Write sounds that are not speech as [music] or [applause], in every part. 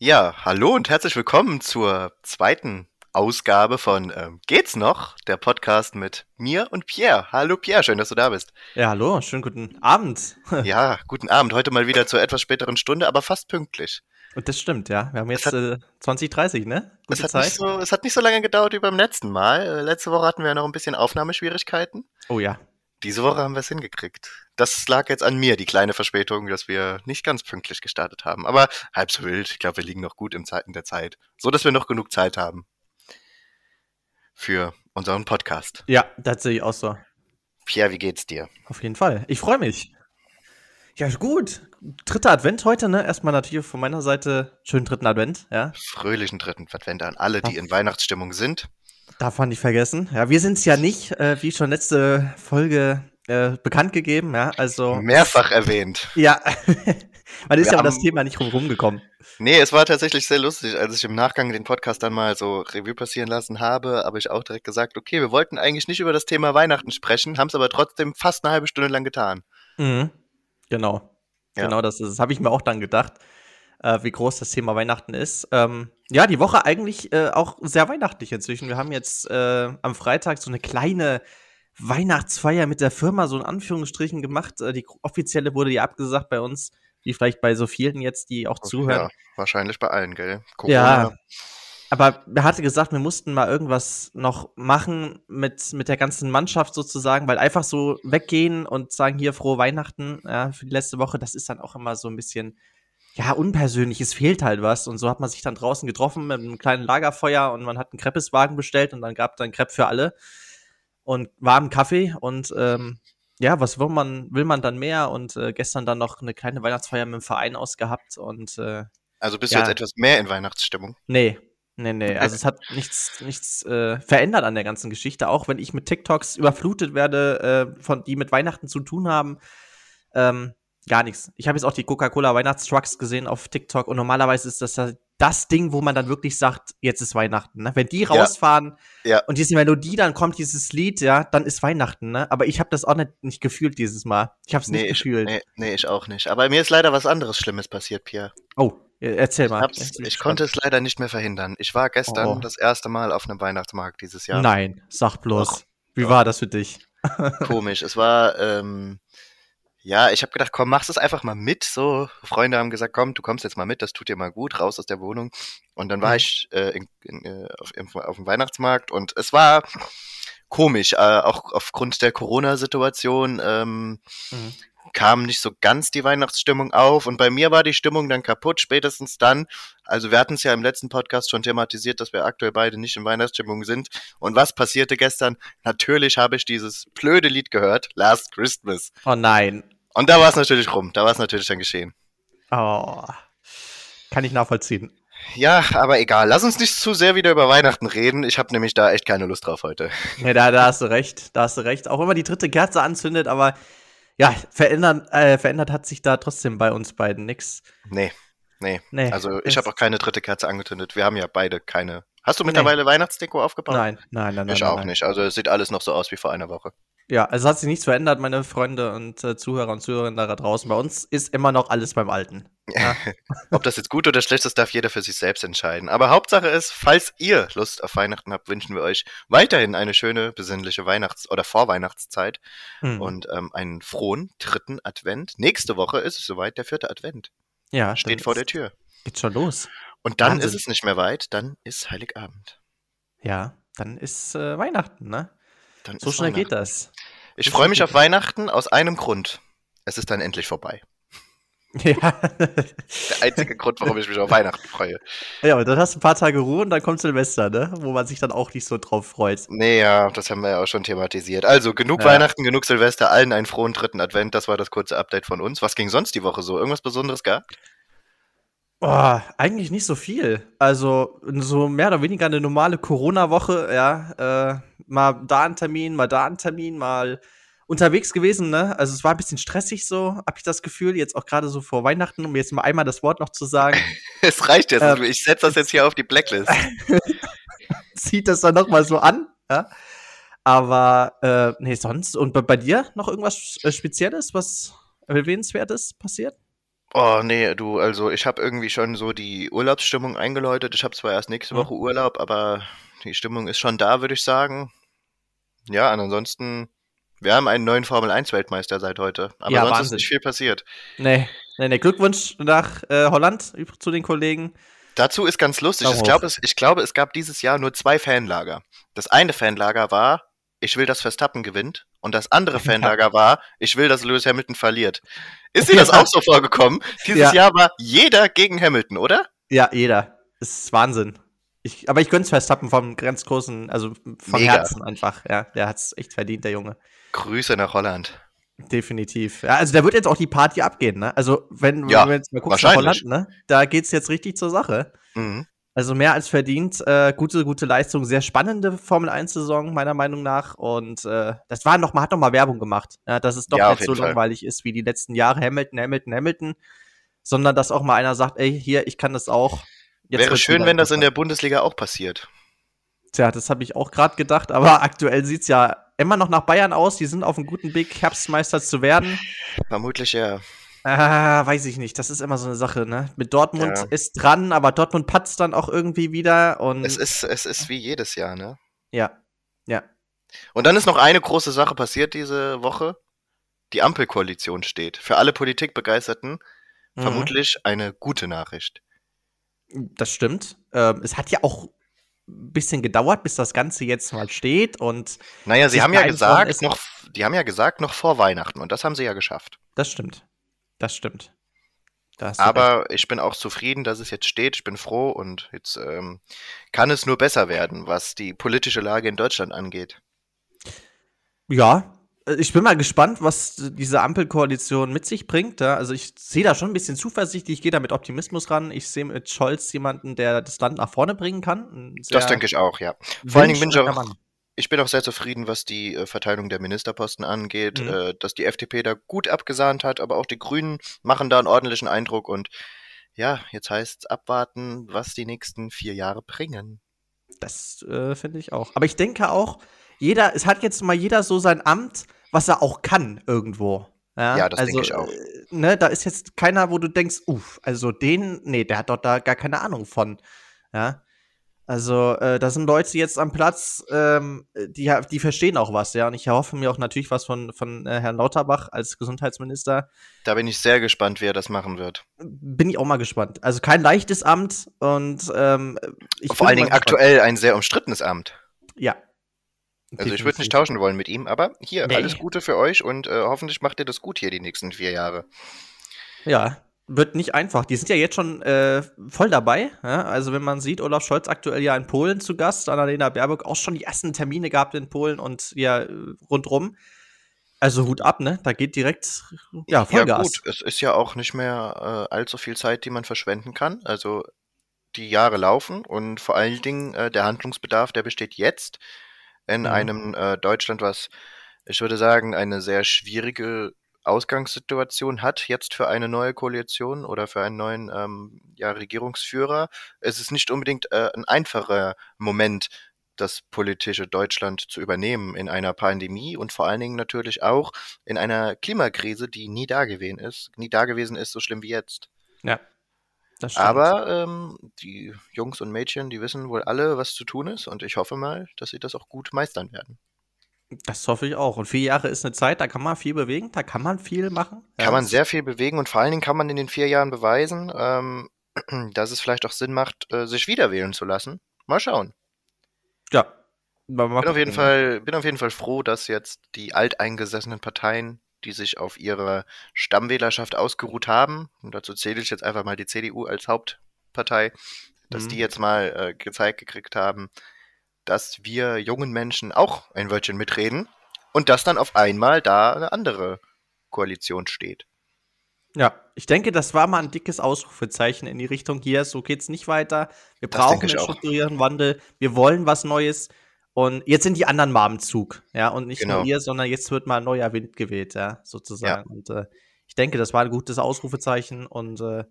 Ja, hallo und herzlich willkommen zur zweiten Ausgabe von ähm, Geht's noch? Der Podcast mit mir und Pierre. Hallo Pierre, schön, dass du da bist. Ja, hallo, schönen guten Abend. ja, guten Abend. Heute mal wieder zur etwas späteren Stunde, aber fast pünktlich. Und das stimmt, ja. Wir haben jetzt hat, äh, 2030, ne? Gute es hat, Zeit. Nicht so, es hat nicht so lange gedauert wie beim letzten Mal. Äh, letzte Woche hatten wir ja noch ein bisschen Aufnahmeschwierigkeiten. Oh ja. Diese Woche haben wir es hingekriegt. Das lag jetzt an mir, die kleine Verspätung, dass wir nicht ganz pünktlich gestartet haben. Aber halb so wild. Ich glaube, wir liegen noch gut im Zeiten der Zeit. So, dass wir noch genug Zeit haben. Für unseren Podcast. Ja, das sehe ich auch so. Pierre, wie geht's dir? Auf jeden Fall. Ich freue mich. Ja, gut. Dritter Advent heute, ne? Erstmal natürlich von meiner Seite schönen dritten Advent, ja. Fröhlichen dritten Advent an alle, die in Weihnachtsstimmung sind. Darf man nicht vergessen. Ja, wir sind es ja nicht, äh, wie schon letzte Folge äh, bekannt gegeben, ja. Also. Mehrfach erwähnt. Ja. [laughs] Man ist wir ja aber das Thema nicht rumgekommen. Nee, es war tatsächlich sehr lustig, als ich im Nachgang den Podcast dann mal so Revue passieren lassen habe, habe ich auch direkt gesagt, okay, wir wollten eigentlich nicht über das Thema Weihnachten sprechen, haben es aber trotzdem fast eine halbe Stunde lang getan. Mhm. Genau. Ja. Genau, das, das habe ich mir auch dann gedacht, äh, wie groß das Thema Weihnachten ist. Ähm, ja, die Woche eigentlich äh, auch sehr weihnachtlich inzwischen. Wir haben jetzt äh, am Freitag so eine kleine Weihnachtsfeier mit der Firma, so in Anführungsstrichen gemacht. Äh, die offizielle wurde ja abgesagt bei uns, wie vielleicht bei so vielen jetzt, die auch zuhören. Ja, wahrscheinlich bei allen, gell? Corona. Ja. Aber er hatte gesagt, wir mussten mal irgendwas noch machen mit, mit der ganzen Mannschaft sozusagen, weil einfach so weggehen und sagen, hier frohe Weihnachten ja, für die letzte Woche, das ist dann auch immer so ein bisschen, ja, unpersönlich. Es fehlt halt was. Und so hat man sich dann draußen getroffen mit einem kleinen Lagerfeuer und man hat einen Kreppeswagen bestellt und dann gab es dann Crepe für alle und warmen Kaffee und ähm, ja, was will man, will man dann mehr? Und äh, gestern dann noch eine kleine Weihnachtsfeier mit dem Verein ausgehabt und äh, Also bist ja. du jetzt etwas mehr in Weihnachtsstimmung? Nee, Nee, nee, also es hat nichts, nichts äh, verändert an der ganzen Geschichte. Auch wenn ich mit TikToks überflutet werde, äh, von, die mit Weihnachten zu tun haben, ähm, gar nichts. Ich habe jetzt auch die Coca-Cola Weihnachtstrucks gesehen auf TikTok und normalerweise ist das das Ding, wo man dann wirklich sagt, jetzt ist Weihnachten. Ne? Wenn die rausfahren ja. Ja. und diese Melodie, dann kommt dieses Lied, ja, dann ist Weihnachten. Ne? Aber ich habe das auch nicht, nicht gefühlt dieses Mal. Ich habe es nee, nicht gefühlt. Nee, nee, ich auch nicht. Aber mir ist leider was anderes Schlimmes passiert, Pierre. Oh. Erzähl mal. Ich, ich konnte es leider nicht mehr verhindern. Ich war gestern oh. das erste Mal auf einem Weihnachtsmarkt dieses Jahr. Nein, sag bloß. Doch. Wie war das für dich? [laughs] Komisch. Es war, ähm, ja, ich habe gedacht, komm, machst es einfach mal mit. So, Freunde haben gesagt, komm, du kommst jetzt mal mit, das tut dir mal gut, raus aus der Wohnung. Und dann war mhm. ich äh, in, in, äh, auf, auf, dem Weihnachtsmarkt und es war komisch, äh, auch aufgrund der Corona-Situation. Ähm, mhm kam nicht so ganz die Weihnachtsstimmung auf und bei mir war die Stimmung dann kaputt, spätestens dann. Also wir hatten es ja im letzten Podcast schon thematisiert, dass wir aktuell beide nicht in Weihnachtsstimmung sind. Und was passierte gestern? Natürlich habe ich dieses blöde Lied gehört, Last Christmas. Oh nein. Und da war es natürlich rum, da war es natürlich dann geschehen. Oh, kann ich nachvollziehen. Ja, aber egal. Lass uns nicht zu sehr wieder über Weihnachten reden. Ich habe nämlich da echt keine Lust drauf heute. Ja, da, da hast du recht. Da hast du recht. Auch wenn man die dritte Kerze anzündet, aber ja, verändert, äh, verändert hat sich da trotzdem bei uns beiden nichts. Nee, nee. nee also ich habe auch keine dritte Kerze angezündet. Wir haben ja beide keine. Hast du mittlerweile nee. Weihnachtsdeko aufgebaut? Nein, nein, nein. Ich nein, auch nein. nicht. Also es sieht alles noch so aus wie vor einer Woche. Ja, also hat sich nichts verändert, meine Freunde und äh, Zuhörer und Zuhörerinnen da draußen. Bei uns ist immer noch alles beim Alten. Ja. Ob das jetzt gut oder schlecht ist, darf jeder für sich selbst entscheiden. Aber Hauptsache ist, falls ihr Lust auf Weihnachten habt, wünschen wir euch weiterhin eine schöne, besinnliche Weihnachts- oder Vorweihnachtszeit hm. und ähm, einen frohen dritten Advent. Nächste Woche ist es soweit, der vierte Advent. Ja. Steht vor der Tür. Geht schon los. Und dann Wahnsinn. ist es nicht mehr weit, dann ist Heiligabend. Ja, dann ist äh, Weihnachten, ne? Dann so schnell geht das. Ich freue mich auf Weihnachten aus einem Grund. Es ist dann endlich vorbei. [laughs] Ja. Der einzige Grund, warum ich mich auf Weihnachten freue. Ja, aber dann hast du ein paar Tage Ruhe und dann kommt Silvester, ne? Wo man sich dann auch nicht so drauf freut. Nee, ja, das haben wir ja auch schon thematisiert. Also, genug ja. Weihnachten, genug Silvester, allen einen frohen dritten Advent. Das war das kurze Update von uns. Was ging sonst die Woche so? Irgendwas Besonderes gehabt? Oh, eigentlich nicht so viel. Also, so mehr oder weniger eine normale Corona-Woche, ja. Äh, mal da ein Termin, mal da ein Termin, mal unterwegs gewesen, ne? Also es war ein bisschen stressig so, hab ich das Gefühl, jetzt auch gerade so vor Weihnachten, um jetzt mal einmal das Wort noch zu sagen. [laughs] es reicht jetzt, ähm, ich setze das jetzt hier auf die Blacklist. [laughs] Zieht das dann noch mal so an, ja? Aber äh, nee, sonst und bei, bei dir noch irgendwas äh, Spezielles, was erwähnenswertes passiert? Oh, nee, du, also ich habe irgendwie schon so die Urlaubsstimmung eingeläutet. Ich habe zwar erst nächste Mhm. Woche Urlaub, aber die Stimmung ist schon da, würde ich sagen. Ja, und ansonsten, wir haben einen neuen Formel-1-Weltmeister seit heute. Aber Ja, sonst ist Wahnsinn. nicht viel passiert. Nee, nee, nee. Glückwunsch nach äh, Holland zu den Kollegen. Dazu ist ganz lustig. Ich glaube, es, ich glaube, es gab dieses Jahr nur zwei Fanlager. Das eine Fanlager war, ich will, dass Verstappen gewinnt. Und das andere [laughs] Fanlager war, ich will, dass Lewis Hamilton verliert. Ist dir [laughs] das auch so vorgekommen? Dieses Ja. Jahr war jeder gegen Hamilton, oder? Ja, jeder. Das ist Wahnsinn. Ich, aber ich gönn's Verstappen vom ganz großen, also vom Mega. Herzen einfach. Ja, der hat's echt verdient, der Junge. Grüße nach Holland. Definitiv. Ja, also da wird jetzt auch die Party abgehen, ne? Also, wenn, Ja, wenn wir jetzt mal gucken nach. Holland, ne? Da geht's jetzt richtig zur Sache. Mhm. Also mehr als verdient. Äh, gute, gute Leistung. Sehr spannende Formel 1-Saison, meiner Meinung nach. Und äh, das war noch mal, hat noch mal Werbung gemacht. Ja, dass es doch Ja, nicht so Fall. langweilig ist wie die letzten Jahre. Hamilton, Hamilton, Hamilton. Sondern dass auch mal einer sagt, ey, hier, ich kann das auch. Jetzt Wäre schön, wenn das in der. Bundesliga auch passiert. Tja, das habe ich auch gerade gedacht. Aber [laughs] aktuell sieht's ja immer noch nach Bayern aus. Die sind auf einem guten Weg, Herbstmeister zu werden. Vermutlich ja. Ah, weiß ich nicht. Das ist immer so eine Sache, ne? Mit Dortmund Ja. ist dran, aber Dortmund patzt dann auch irgendwie wieder. Und Es ist, es ist wie jedes Jahr, ne? ja, ja. Und dann ist noch eine große Sache passiert diese Woche. Die Ampelkoalition steht. Für alle Politikbegeisterten Mhm. vermutlich eine gute Nachricht. Das stimmt. Ähm, es hat ja auch ein bisschen gedauert, bis das Ganze jetzt mal steht und Naja, sie haben ja gesagt, noch, die haben ja gesagt, noch vor Weihnachten und das haben sie ja geschafft. das stimmt. Das stimmt. Du recht. Aber ich bin auch zufrieden, dass es jetzt steht. Ich bin froh und jetzt ähm, kann es nur besser werden, was die politische Lage in Deutschland angeht. Ja, ich bin mal gespannt, was diese Ampelkoalition mit sich bringt. Ja? Also ich sehe da schon ein bisschen zuversichtlich, ich gehe da mit Optimismus ran. Ich sehe mit Scholz jemanden, der das Land nach vorne bringen kann. Das denke ich auch, ja. Vor allen Dingen bin ich auch, Mann. ich bin auch sehr zufrieden, was die äh, Verteilung der Ministerposten angeht, Mhm. äh, dass die FDP da gut abgesahnt hat, aber auch die Grünen machen da einen ordentlichen Eindruck und ja, jetzt heißt es abwarten, was die nächsten vier Jahre bringen. Das äh, finde ich auch. Aber ich denke auch, jeder, es hat jetzt mal jeder so sein Amt, was er auch kann irgendwo. Ja, Ja, das also, denke ich auch. äh, Ne, da ist jetzt keiner, wo du denkst, uff, also den, nee, der hat dort da gar keine Ahnung von. Ja. Also, äh, da sind Leute jetzt am Platz, ähm, die, die verstehen auch was, ja. Und ich hoffe mir auch natürlich was von, von äh, Herrn Lauterbach als Gesundheitsminister. Da bin ich sehr gespannt, wie er das machen wird. Bin ich auch mal gespannt. Also kein leichtes Amt und ähm, ich Vor allen Dingen gespannt. aktuell ein sehr umstrittenes Amt. Ja. Also ich würde nicht tauschen wollen mit ihm, aber hier, Nee. alles Gute für euch und äh, hoffentlich macht ihr das gut hier die nächsten vier Jahre. Ja, wird nicht einfach. Die sind ja jetzt schon äh, voll dabei. Ja? Also wenn man sieht, Olaf Scholz aktuell ja in Polen zu Gast, Annalena Baerbock auch schon die ersten Termine gehabt in Polen und ja rundrum. Also Hut ab, ne? Da geht direkt ja Vollgas. Ja gut, es ist ja auch nicht mehr äh, allzu viel Zeit, die man verschwenden kann. Also die Jahre laufen und vor allen Dingen äh, der Handlungsbedarf, der besteht jetzt in Mhm. einem äh, Deutschland, was ich würde sagen, eine sehr schwierige Ausgangssituation hat jetzt für eine neue Koalition oder für einen neuen ähm, ja, Regierungsführer. Es ist nicht unbedingt äh, ein einfacher Moment, das politische Deutschland zu übernehmen in einer Pandemie und vor allen Dingen natürlich auch in einer Klimakrise, die nie dagewesen ist, nie dagewesen ist, so schlimm wie jetzt. Ja. Aber ähm, die Jungs und Mädchen, die wissen wohl alle, was zu tun ist und ich hoffe mal, dass sie das auch gut meistern werden. das hoffe ich auch. Und vier Jahre ist eine Zeit, da kann man viel bewegen, da kann man viel machen. Kann Ja, man sehr viel bewegen und vor allen Dingen kann man in den vier Jahren beweisen, ähm, [clears throat] dass es vielleicht auch Sinn macht, äh, sich wieder wählen zu lassen. Mal schauen. Ja. Bin auf jeden gucken. Fall, bin auf jeden Fall froh, dass jetzt die alteingesessenen Parteien, die sich auf ihre Stammwählerschaft ausgeruht haben, und dazu zähle ich jetzt einfach mal die CDU als Hauptpartei, dass Mhm. die jetzt mal äh, gezeigt gekriegt haben, dass wir jungen Menschen auch ein Wörtchen mitreden und dass dann auf einmal da eine andere Koalition steht. Ja, ich denke, das war mal ein dickes Ausrufezeichen in die Richtung hier. So geht's nicht weiter. Wir brauchen einen strukturierten Wandel. Wir wollen was Neues. Und jetzt sind die anderen mal am Zug. Ja, und nicht Genau. nur ihr, sondern jetzt wird mal ein neuer Wind gewählt, ja, sozusagen. Und äh, ich denke, das war ein gutes Ausrufezeichen. Und äh,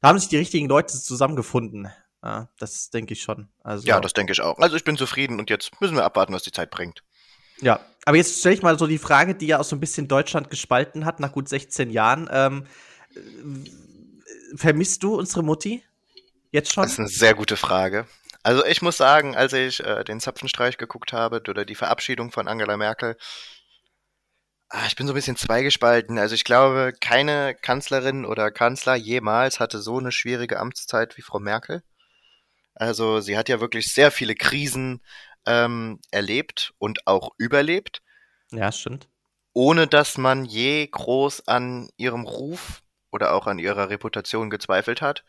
da haben sich die richtigen Leute zusammengefunden. Ja, das denke ich schon. Also, Ja, das denke ich auch. Also ich bin zufrieden und jetzt müssen wir abwarten, was die Zeit bringt. Ja, aber jetzt stelle ich mal so die Frage, die ja auch so ein bisschen Deutschland gespalten hat nach gut 16 Jahren. Ähm, vermisst du unsere Mutti? Jetzt schon? Das ist eine sehr gute Frage. Also ich muss sagen, als ich äh, den Zapfenstreich geguckt habe oder die Verabschiedung von Angela Merkel, ah, ich bin so ein bisschen zweigespalten. Also ich glaube, keine Kanzlerin oder Kanzler jemals hatte so eine schwierige Amtszeit wie Frau Merkel. Also sie hat ja wirklich sehr viele Krisen ähm, erlebt und auch überlebt. Ja, stimmt. Ohne dass man je groß an ihrem Ruf oder auch an ihrer Reputation gezweifelt hat.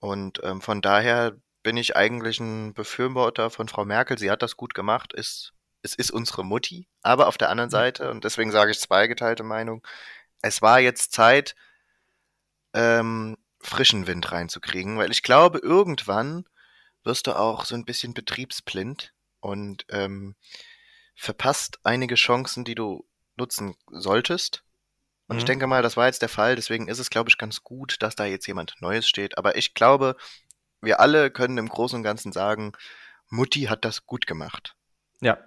Und ähm, von daher bin ich eigentlich ein Befürworter von Frau Merkel. Sie hat das gut gemacht, ist, es ist unsere Mutti. Aber auf der anderen mhm. Seite, und deswegen sage ich zweigeteilte Meinung, es war jetzt Zeit, ähm, frischen Wind reinzukriegen, weil ich glaube, irgendwann wirst du auch so ein bisschen betriebsblind und ähm, verpasst einige Chancen, die du nutzen solltest. Und mhm. ich denke mal, das war jetzt der Fall, deswegen ist es, glaube ich, ganz gut, dass da jetzt jemand Neues steht. Aber ich glaube, wir alle können im Großen und Ganzen sagen, Mutti hat das gut gemacht. Ja.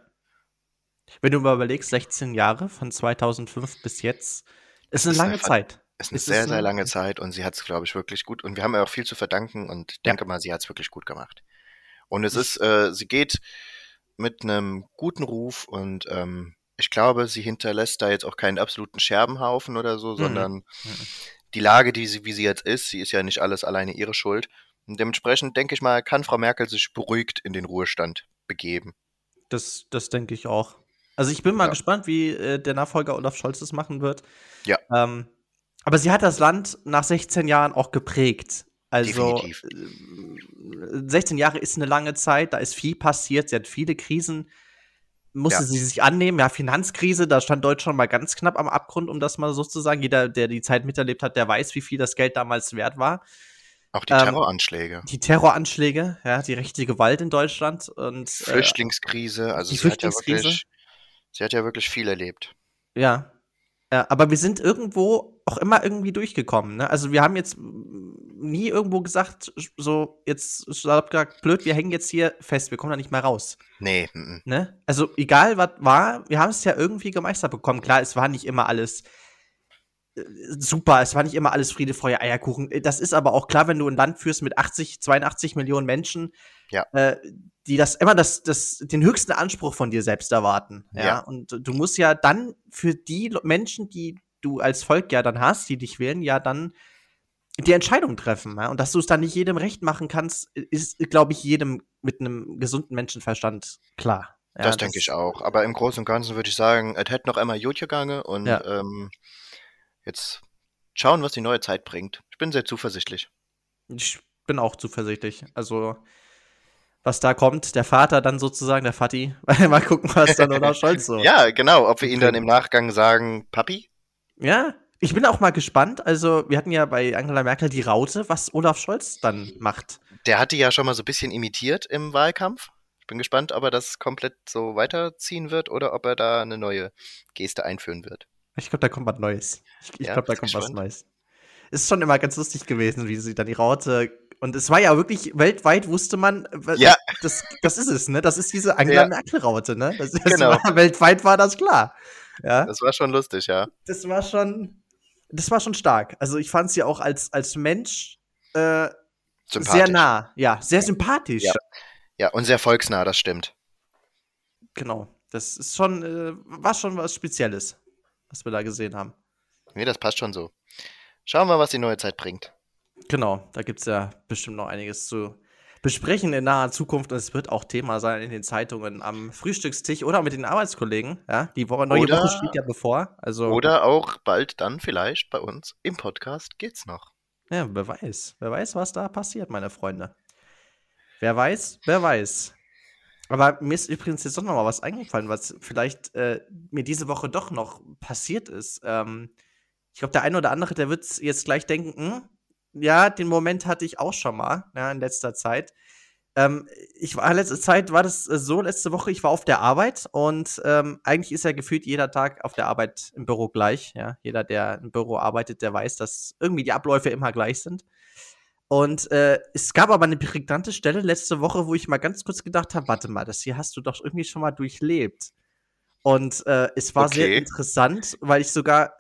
Wenn du mal überlegst, 16 Jahre von 2005 bis jetzt, ist eine lange Zeit. Ist eine ist sehr, sehr lange Zeit und sie hat es, glaube ich, wirklich gut. Und wir haben ihr auch viel zu verdanken und ich denke ja. mal, sie hat es wirklich gut gemacht. Und es ist, äh, sie geht mit einem guten Ruf und ähm, ich glaube, sie hinterlässt da jetzt auch keinen absoluten Scherbenhaufen oder so, mhm. sondern mhm. die Lage, die sie, wie sie jetzt ist, sie ist ja nicht alles alleine ihre Schuld. Und dementsprechend denke ich mal, kann Frau Merkel sich beruhigt in den Ruhestand begeben. Das, das denke ich auch. Also ich bin mal ja. gespannt, wie äh, der Nachfolger Olaf Scholz das machen wird. Ja. Ähm, aber sie hat das Land nach 16 Jahren auch geprägt. Also Definitiv. 16 äh, Jahre ist eine lange Zeit, da ist viel passiert, sie hat viele Krisen, musste ja. sie sich annehmen. Ja, Finanzkrise, da stand Deutschland mal ganz knapp am Abgrund, um das mal so zu sagen. Jeder, der die Zeit miterlebt hat, der weiß, wie viel das Geld damals wert war. Auch die ähm, Terroranschläge. Die Terroranschläge, ja, die rechte Gewalt in Deutschland und äh, Flüchtlingskrise, also die sie Flüchtlingskrise. Hat ja wirklich, sie hat ja wirklich viel erlebt. Ja. ja. Aber wir sind irgendwo auch immer irgendwie durchgekommen. Ne? Also wir haben jetzt nie irgendwo gesagt, so jetzt gesagt, blöd, wir hängen jetzt hier fest, wir kommen da nicht mehr raus. Nee. M -m. Ne? Also egal was war, wir haben es ja irgendwie gemeistert bekommen. Klar, es war nicht immer alles super, es war nicht immer alles Friede, Feuer, Eierkuchen. Das ist aber auch klar, wenn du ein Land führst mit 80, 82 Millionen Menschen, ja. äh, die das immer das, das, den höchsten Anspruch von dir selbst erwarten. Ja? ja. Und du musst ja dann für die Menschen, die du als Volk ja dann hast, die dich wählen, ja dann die Entscheidung treffen. Ja? Und dass du es dann nicht jedem recht machen kannst, ist, glaube ich, jedem mit einem gesunden Menschenverstand klar. Ja, das, das denke ich auch. Aber im Großen und Ganzen würde ich sagen, es hätte noch einmal gut gegangen und ähm, jetzt schauen, was die neue Zeit bringt. Ich bin sehr zuversichtlich. Ich bin auch zuversichtlich. Also, was da kommt, der Vater dann sozusagen, der Vati, [laughs] mal gucken, was dann Olaf [laughs] Scholz so. ja, genau, ob wir ihn dann im Nachgang sagen, Papi? Ja, ich bin auch mal gespannt. Also, wir hatten ja bei Angela Merkel die Raute, was Olaf Scholz dann macht. Der hat die ja schon mal so ein bisschen imitiert im Wahlkampf. Ich bin gespannt, ob er das komplett so weiterziehen wird oder ob er da eine neue Geste einführen wird. Ich glaube, da kommt was Neues. Ich, ich ja, glaube, da kommt gespannt. was Neues. Ist schon immer ganz lustig gewesen, wie sie dann die Raute. Und es war ja wirklich, weltweit wusste man, ja. das, das ist es, ne? Das ist diese Angela ja. Merkel-Raute, ne? Das, das genau. War, weltweit war das klar. Ja. Das war schon lustig, ja. Das war schon, das war schon stark. Also ich fand sie auch als, als Mensch äh, sehr nah. Ja, sehr sympathisch. Ja. ja, und sehr volksnah, das stimmt. Genau. Das ist schon, äh, war schon was Spezielles was wir da gesehen haben. Nee, das passt schon so. Schauen wir, was die neue Zeit bringt. Genau, da gibt es ja bestimmt noch einiges zu besprechen in naher Zukunft und es wird auch Thema sein in den Zeitungen am Frühstückstisch oder mit den Arbeitskollegen. Ja, die Woche, neue oder, Woche steht ja bevor. Also, oder auch bald dann vielleicht bei uns im Podcast geht's noch. Ja, wer weiß. Wer weiß, was da passiert, meine Freunde. Wer weiß, wer weiß. Aber mir ist übrigens jetzt doch noch mal was eingefallen, was vielleicht äh, mir diese Woche doch noch passiert ist. Ähm, ich glaube, der eine oder andere, der wird jetzt gleich denken, hm, ja, den Moment hatte ich auch schon mal, ja, in letzter Zeit. Ähm, ich war letzte Zeit, war das äh, so, letzte Woche, ich war auf der Arbeit und ähm, eigentlich ist ja gefühlt jeder Tag auf der Arbeit im Büro gleich. Ja? Jeder, der im Büro arbeitet, der weiß, dass irgendwie die Abläufe immer gleich sind. Und äh, es gab aber eine prägnante Stelle letzte Woche, wo ich mal ganz kurz gedacht habe, warte mal, das hier hast du doch irgendwie schon mal durchlebt. Und äh, es war okay. sehr interessant, weil ich sogar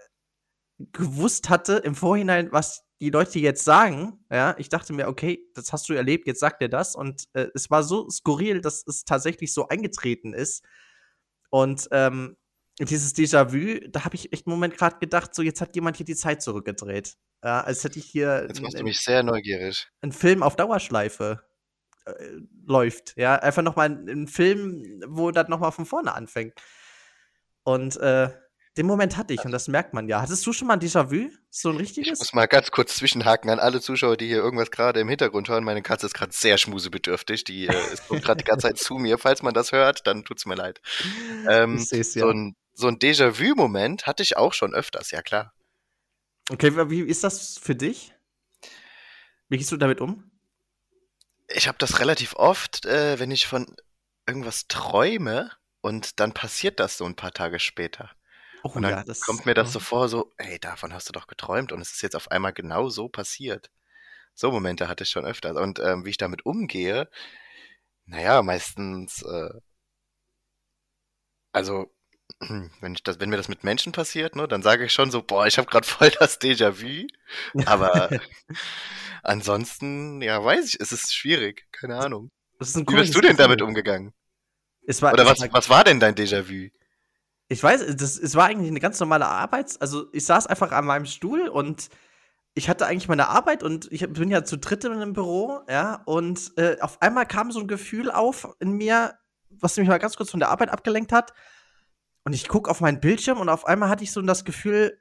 gewusst hatte im Vorhinein, was die Leute jetzt sagen, ja, ich dachte mir, okay, das hast du erlebt, jetzt sagt er das. Und äh, es war so skurril, dass es tatsächlich so eingetreten ist. Und ähm, dieses Déjà-vu, da habe ich echt einen Moment gerade gedacht, so jetzt hat jemand hier die Zeit zurückgedreht. Ja, als hätte ich hier. Jetzt machst du mich sehr neugierig. Ein Film auf Dauerschleife äh, läuft. Ja, einfach nochmal ein, Film, wo das nochmal von vorne anfängt. Und äh, den Moment hatte ich und das merkt man ja. Hattest du schon mal ein Déjà-vu? So ein richtiges? Ich muss mal ganz kurz zwischenhaken an alle Zuschauer, die hier irgendwas gerade im Hintergrund hören. Meine Katze ist gerade sehr schmusebedürftig. Die äh, ist gerade die ganze Zeit zu mir. Falls man das hört, dann tut's mir leid. [laughs] Ähm, ich seh's, ja. So ein, so ein Déjà-vu-Moment hatte ich auch schon öfters, ja klar. Okay, wie ist das für dich? Wie gehst du damit um? Ich habe das relativ oft, äh, wenn ich von irgendwas träume und dann passiert das so ein paar Tage später. Oh, und dann ja, das, kommt mir das so vor, so, ey, davon hast du doch geträumt und es ist jetzt auf einmal genau so passiert. So Momente hatte ich schon öfter. Und ähm, wie ich damit umgehe, naja, meistens, äh, also, [clears throat] wenn, ich das, wenn mir das mit Menschen passiert, ne, dann sage ich schon so, boah, ich habe gerade voll das Déjà-vu. Aber [laughs] ansonsten, ja, weiß ich, es ist schwierig, keine Ahnung. Wie bist du denn damit umgegangen? War, Oder was, war, was war denn dein Déjà-vu? Ich weiß, das, es war eigentlich eine ganz normale Arbeit. Also ich saß einfach an meinem Stuhl und ich hatte eigentlich meine Arbeit und ich bin ja zu dritt in einem Büro, ja, und äh, auf einmal kam so ein Gefühl auf in mir, was mich mal ganz kurz von der Arbeit abgelenkt hat. Und ich gucke auf meinen Bildschirm und auf einmal hatte ich so das Gefühl,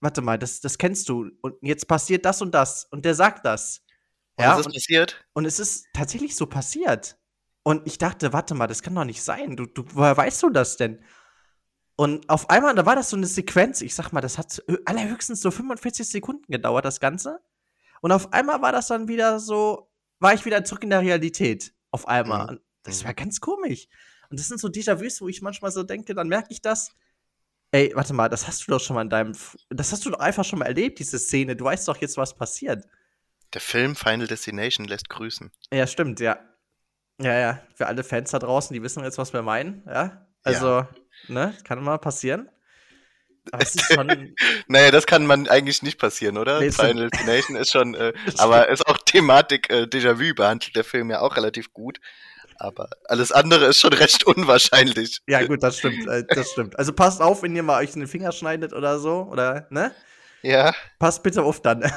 warte mal, das, das kennst du. Und jetzt passiert das und das. Und der sagt das. Und ja, ist und, passiert? Und es ist tatsächlich so passiert. Und ich dachte, warte mal, das kann doch nicht sein. Du, du, woher weißt du das denn? Und auf einmal, da war das so eine Sequenz, ich sag mal, das hat allerhöchstens so 45 Sekunden gedauert, das Ganze. Und auf einmal war das dann wieder so, war ich wieder zurück in der Realität. Auf einmal. Mhm. Das war ganz komisch. Und das sind so Déjà-vus, wo ich manchmal so denke, dann merke ich das. Ey, warte mal, das hast du doch schon mal in deinem. Das hast du doch einfach schon mal erlebt, diese Szene. Du weißt doch jetzt, was passiert. Der Film Final Destination lässt grüßen. Ja, stimmt, ja. Ja, ja. Für alle Fans da draußen, die wissen jetzt, was wir meinen, ja. Also, ja. ne, kann mal passieren. Aber es ist [laughs] schon. naja, das kann man eigentlich nicht passieren, oder? Nee, Final Destination ist schon, äh, [laughs] aber ist auch Thematik äh, Déjà-vu behandelt der Film ja auch relativ gut. Aber alles andere ist schon recht [laughs] unwahrscheinlich. Ja, gut, das stimmt, äh, das stimmt. Also passt auf, wenn ihr mal euch den Finger schneidet oder so, oder, ne? Ja. Passt bitte auf dann. [laughs]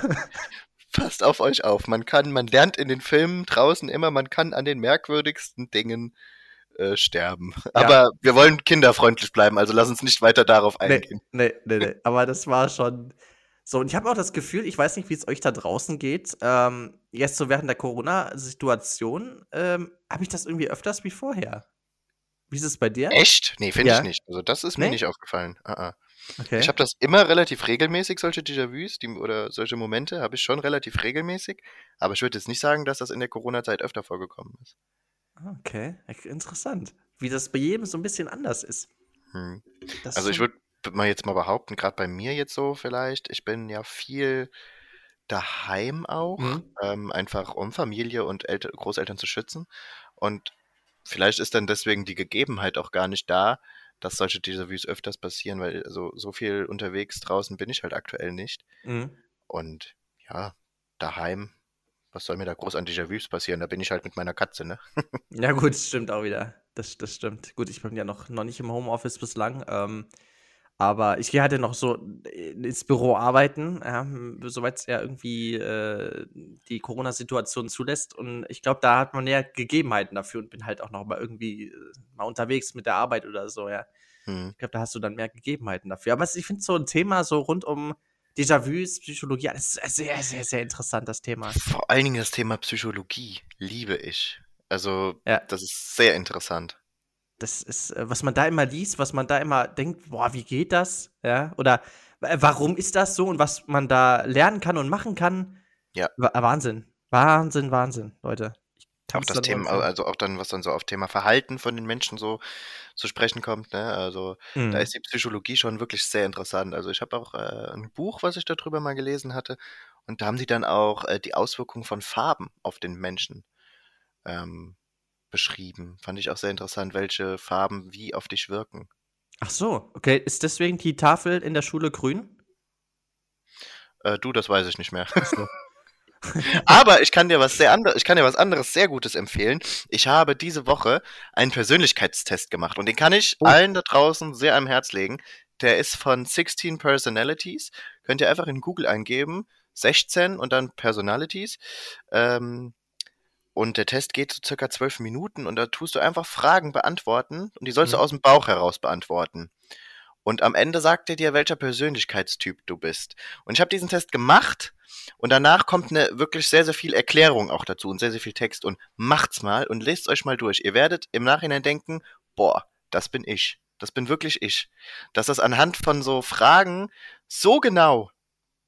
Passt auf euch auf. Man kann, man lernt in den Filmen draußen immer, man kann an den merkwürdigsten Dingen äh, sterben. Ja. Aber wir wollen kinderfreundlich bleiben, also lass uns nicht weiter darauf eingehen. Nee, nee, nee. nee. Aber das war schon so. Und ich habe auch das Gefühl, ich weiß nicht, wie es euch da draußen geht. Ähm, jetzt so während der Corona-Situation ähm, habe ich das irgendwie öfters wie vorher. Wie ist es bei dir? Echt? Nee, finde ja. ich nicht. Also das ist mir nee? nicht aufgefallen. Uh -uh. Okay. Ich habe das immer relativ regelmäßig, solche Déjà-vus oder solche Momente habe ich schon relativ regelmäßig. Aber ich würde jetzt nicht sagen, dass das in der Corona-Zeit öfter vorgekommen ist. Okay, interessant. Wie das bei jedem so ein bisschen anders ist. Hm. Also ich würde mal jetzt mal behaupten, gerade bei mir jetzt so vielleicht, ich bin ja viel daheim auch, mhm. ähm, einfach um Familie und Elter Großeltern zu schützen. Und vielleicht ist dann deswegen die Gegebenheit auch gar nicht da, dass solche Déjà-vus öfters passieren, weil so, so viel unterwegs draußen bin ich halt aktuell nicht. Mhm. Und ja, daheim was soll mir da groß an Déjà-vus passieren? Da bin ich halt mit meiner Katze, ne? ja, gut, stimmt auch wieder. Das, das stimmt. Gut, ich bin ja noch, noch nicht im Homeoffice bislang. Ähm, aber ich gehe halt ja noch so ins Büro arbeiten, ja, soweit es ja irgendwie äh, die Corona-Situation zulässt. Und ich glaube, da hat man ja Gegebenheiten dafür und bin halt auch noch mal irgendwie äh, mal unterwegs mit der Arbeit oder so, ja. Hm. Ich glaube, da hast du dann mehr Gegebenheiten dafür. Aber ich finde so ein Thema so rund um Déjà-vus, Psychologie, das ist sehr, sehr, sehr interessant, das Thema. Vor allen Dingen das Thema Psychologie liebe ich. Also, ja. das ist sehr interessant. Das ist, äh, was man da immer liest, was man da immer denkt, boah, wie geht das? Ja, oder warum ist das so und was man da lernen kann und machen kann. Ja. Wahnsinn. Wahnsinn, Wahnsinn, Leute auch das Thema, also auch dann, was dann so auf Thema Verhalten von den Menschen so zu sprechen kommt, ne? Also mhm. da ist die Psychologie schon wirklich sehr interessant. Also ich habe auch äh, ein Buch, was ich darüber mal gelesen hatte, und da haben die dann auch äh, die Auswirkungen von Farben auf den Menschen ähm, beschrieben. Fand ich auch sehr interessant, welche Farben wie auf dich wirken. Ach so, okay. Ist deswegen die Tafel in der Schule grün? Äh, du, das weiß ich nicht mehr. So. [laughs] [laughs] Aber ich kann dir was sehr anderes, ich kann dir was anderes sehr Gutes empfehlen. Ich habe diese Woche einen Persönlichkeitstest gemacht und den kann ich oh. allen da draußen sehr am Herz legen. Der ist von 16 Personalities. Könnt ihr einfach in Google eingeben. 16 und dann Personalities. Ähm, und der Test geht so circa zwölf Minuten und da tust du einfach Fragen beantworten und die sollst mhm. du aus dem Bauch heraus beantworten. Und am Ende sagt er dir, welcher Persönlichkeitstyp du bist. Und ich habe diesen Test gemacht und danach kommt eine wirklich sehr, sehr viel Erklärung auch dazu und sehr, sehr viel Text. Und macht's mal und lest euch mal durch. Ihr werdet im Nachhinein denken, boah, das bin ich. Das bin wirklich ich. Dass das anhand von so Fragen so genau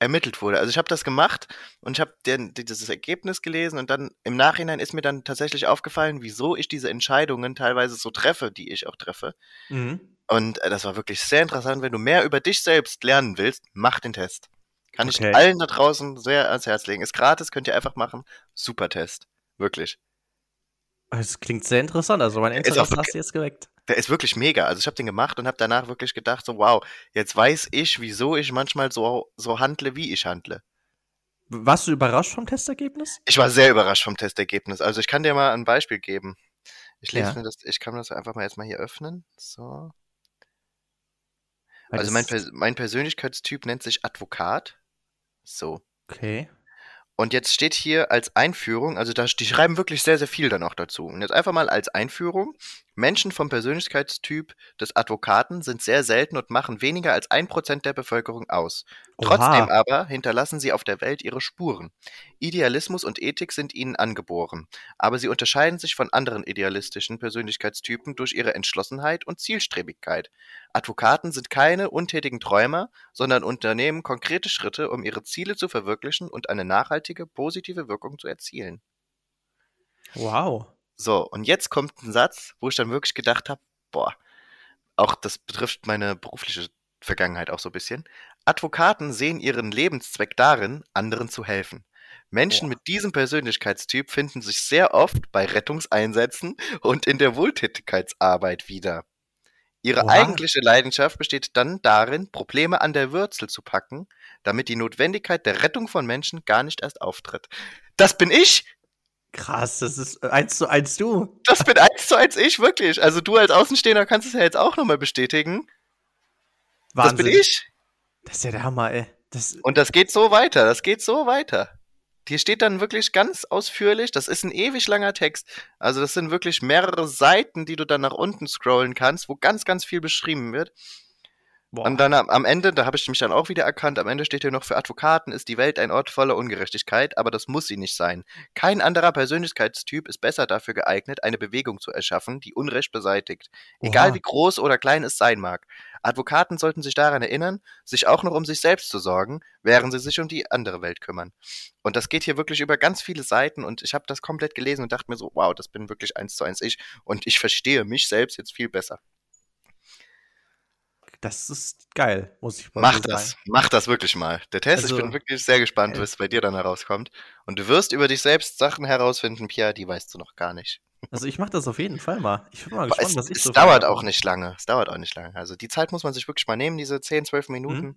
ermittelt wurde. Also ich habe das gemacht und ich habe dieses Ergebnis gelesen und dann im Nachhinein ist mir dann tatsächlich aufgefallen, wieso ich diese Entscheidungen teilweise so treffe, die ich auch treffe. Mhm. Und äh, das war wirklich sehr interessant. Wenn du mehr über dich selbst lernen willst, mach den Test. Kann okay. ich allen da draußen sehr ans Herz legen. Ist gratis, könnt ihr einfach machen. Super Test. Wirklich. Es klingt sehr interessant. Also mein Interesse hast du jetzt geweckt. Der ist wirklich mega. Also ich habe den gemacht und habe danach wirklich gedacht, so wow, jetzt weiß ich, wieso ich manchmal so, so handle, wie ich handle. Warst du überrascht vom Testergebnis? Ich war sehr überrascht vom Testergebnis. Also ich kann dir mal ein Beispiel geben. Ich lese ja. mir das, ich kann das einfach mal jetzt mal hier öffnen. So. also mein, mein Persönlichkeitstyp nennt sich Advokat. So. Okay. Und jetzt steht hier als Einführung, also da, die schreiben wirklich sehr, sehr viel dann auch dazu. Und jetzt einfach mal als Einführung. Menschen vom Persönlichkeitstyp des Advokaten sind sehr selten und machen weniger als ein Prozent der Bevölkerung aus. Trotzdem Oha. aber hinterlassen sie auf der Welt ihre Spuren. Idealismus und Ethik sind ihnen angeboren, aber sie unterscheiden sich von anderen idealistischen Persönlichkeitstypen durch ihre Entschlossenheit und Zielstrebigkeit. Advokaten sind keine untätigen Träumer, sondern unternehmen konkrete Schritte, um ihre Ziele zu verwirklichen und eine nachhaltige, positive Wirkung zu erzielen. Wow. So, und jetzt kommt ein Satz, wo ich dann wirklich gedacht habe, boah, auch das betrifft meine berufliche Vergangenheit auch so ein bisschen. Advokaten sehen ihren Lebenszweck darin, anderen zu helfen. Menschen Boah. mit diesem Persönlichkeitstyp finden sich sehr oft bei Rettungseinsätzen und in der Wohltätigkeitsarbeit wieder. Ihre Oha. eigentliche Leidenschaft besteht dann darin, Probleme an der Wurzel zu packen, damit die Notwendigkeit der Rettung von Menschen gar nicht erst auftritt. Das bin ich! Krass, das ist eins zu eins du. Das bin eins zu eins ich, wirklich. Also du als Außenstehender kannst es ja jetzt auch nochmal bestätigen. Wahnsinn. Das bin ich. Das ist ja der Hammer, ey. Das und das geht so weiter, das geht so weiter. Hier steht dann wirklich ganz ausführlich, das ist ein ewig langer Text. Also das sind wirklich mehrere Seiten, die du dann nach unten scrollen kannst, wo ganz, ganz viel beschrieben wird. Boah. Und dann am Ende, da habe ich mich dann auch wieder erkannt, am Ende steht hier noch, für Advokaten ist die Welt ein Ort voller Ungerechtigkeit, aber das muss sie nicht sein. Kein anderer Persönlichkeitstyp ist besser dafür geeignet, eine Bewegung zu erschaffen, die Unrecht beseitigt. Oha. Egal wie groß oder klein es sein mag. Advokaten sollten sich daran erinnern, sich auch noch um sich selbst zu sorgen, während sie sich um die andere Welt kümmern. Und das geht hier wirklich über ganz viele Seiten und ich habe das komplett gelesen und dachte mir so, wow, das bin wirklich eins zu eins ich und ich verstehe mich selbst jetzt viel besser. Das ist geil, muss ich mal Mach sagen. das, mach das wirklich mal. Der Test, also, ich bin wirklich sehr gespannt, was bei dir dann herauskommt. Und du wirst über dich selbst Sachen herausfinden, Pia, die weißt du noch gar nicht. Also ich mache das auf jeden Fall mal. Ich bin mal gespannt, es, was ich es so Es dauert auch nicht lange. Es dauert auch nicht lange. Also die Zeit muss man sich wirklich mal nehmen, diese 10, 12 Minuten. Mhm.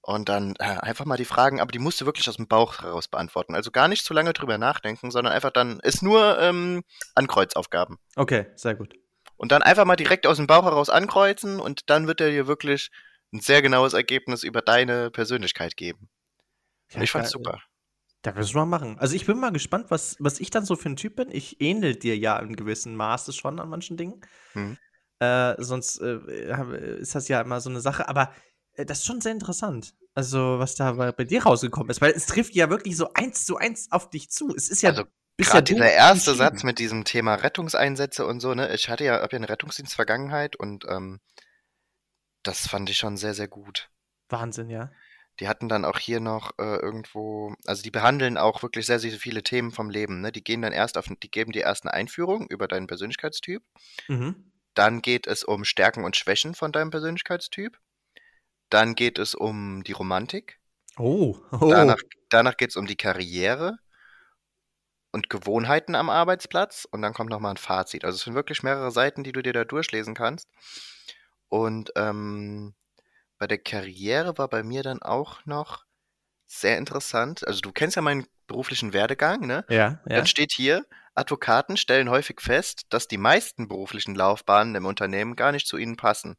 Und dann äh, einfach mal die Fragen, aber die musst du wirklich aus dem Bauch heraus beantworten. Also gar nicht zu lange drüber nachdenken, sondern einfach dann, ist nur ähm, Ankreuzaufgaben. Okay, sehr gut. Und dann einfach mal direkt aus dem Bauch heraus ankreuzen und dann wird er dir wirklich ein sehr genaues Ergebnis über deine Persönlichkeit geben. Ja, ich fand's super. Da müssen wir machen. Also ich bin mal gespannt, was, was ich dann so für ein Typ bin. Ich ähnel dir ja in gewissem Maße schon an manchen Dingen. Hm. Äh, sonst äh, ist das ja immer so eine Sache. Aber äh, das ist schon sehr interessant. Also, was da bei, bei, dir rausgekommen ist. Weil es trifft ja wirklich so eins zu eins auf dich zu. Es ist ja also, Gerade dieser erste Satz mit diesem Thema Rettungseinsätze und so, ne? Ich hatte ja, hab ja eine Rettungsdienstvergangenheit und ähm, das fand ich schon sehr, sehr gut. Wahnsinn, ja. Die hatten dann auch hier noch äh, irgendwo, also die behandeln auch wirklich sehr, sehr viele Themen vom Leben. Ne? Die gehen dann erst auf, die geben dir erst eine Einführung über deinen Persönlichkeitstyp. Mhm. Dann geht es um Stärken und Schwächen von deinem Persönlichkeitstyp. Dann geht es um die Romantik. Oh. [laughs] oh. Danach, danach geht es um die Karriere und Gewohnheiten am Arbeitsplatz und dann kommt nochmal ein Fazit. Also es sind wirklich mehrere Seiten, die du dir da durchlesen kannst. Und ähm, bei der Karriere war bei mir dann auch noch sehr interessant. Also du kennst ja meinen beruflichen Werdegang, ne? Ja, ja. Dann steht hier, Advokaten stellen häufig fest, dass die meisten beruflichen Laufbahnen im Unternehmen gar nicht zu ihnen passen.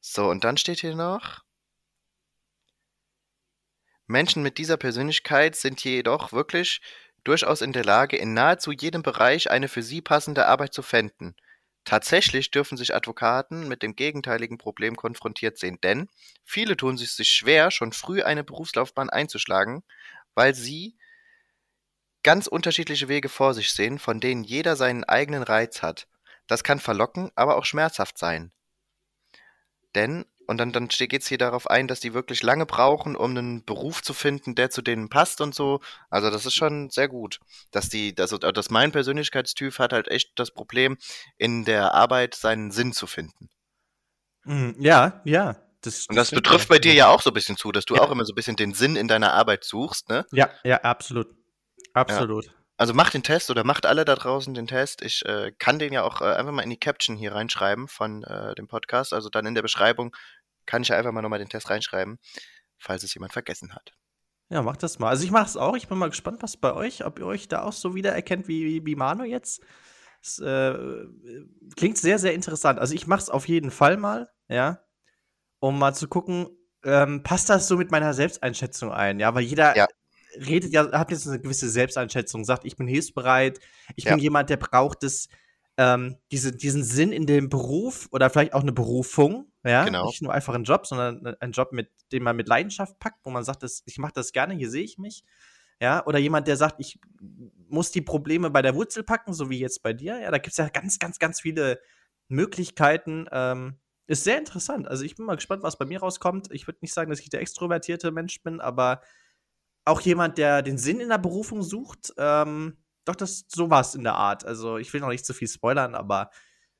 So, und dann steht hier noch, Menschen mit dieser Persönlichkeit sind jedoch wirklich durchaus in der Lage, in nahezu jedem Bereich eine für sie passende Arbeit zu finden. Tatsächlich dürfen sich Advokaten mit dem gegenteiligen Problem konfrontiert sehen, denn viele tun es sich schwer, schon früh eine Berufslaufbahn einzuschlagen, weil sie ganz unterschiedliche Wege vor sich sehen, von denen jeder seinen eigenen Reiz hat. Das kann verlocken, aber auch schmerzhaft sein. Denn, und dann, dann geht es hier darauf ein, dass die wirklich lange brauchen, um einen Beruf zu finden, der zu denen passt und so. Also das ist schon sehr gut. Dass die, dass, dass mein Persönlichkeitstyp hat halt echt das Problem, in der Arbeit seinen Sinn zu finden. Mhm, ja, ja. Das, und das, das betrifft bei dir ja auch so ein bisschen zu, dass du ja. auch immer so ein bisschen den Sinn in deiner Arbeit suchst, ne? Ja, ja, absolut. Absolut. Ja. Also macht den Test oder macht alle da draußen den Test. Ich äh, kann den ja auch äh, einfach mal in die Caption hier reinschreiben von äh, dem Podcast. Also dann in der Beschreibung kann ich ja einfach mal nochmal den Test reinschreiben, falls es jemand vergessen hat. Ja, macht das mal. Also ich mache es auch. Ich bin mal gespannt, was bei euch, ob ihr euch da auch so wiedererkennt wie, wie, wie Mano jetzt. Es äh, klingt sehr, sehr interessant. Also ich mache es auf jeden Fall mal, ja, um mal zu gucken, ähm, passt das so mit meiner Selbsteinschätzung ein? Ja, weil jeder, ja redet ja, hat jetzt eine gewisse Selbsteinschätzung, sagt, ich bin hilfsbereit, ich ja. bin jemand, der braucht es, ähm, diese, diesen Sinn in dem Beruf oder vielleicht auch eine Berufung, ja, genau. nicht nur einfach ein Job, sondern ein Job, mit dem man mit Leidenschaft packt, wo man sagt, das, ich mache das gerne, hier sehe ich mich, ja, oder jemand, der sagt, ich muss die Probleme bei der Wurzel packen, so wie jetzt bei dir, ja, da gibt es ja ganz, ganz, ganz viele Möglichkeiten, ähm, ist sehr interessant. Also ich bin mal gespannt, was bei mir rauskommt. Ich würde nicht sagen, dass ich der extrovertierte Mensch bin, aber auch jemand, der den Sinn in der Berufung sucht. Ähm, doch, das sowas in der Art. Also, ich will noch nicht zu viel spoilern, aber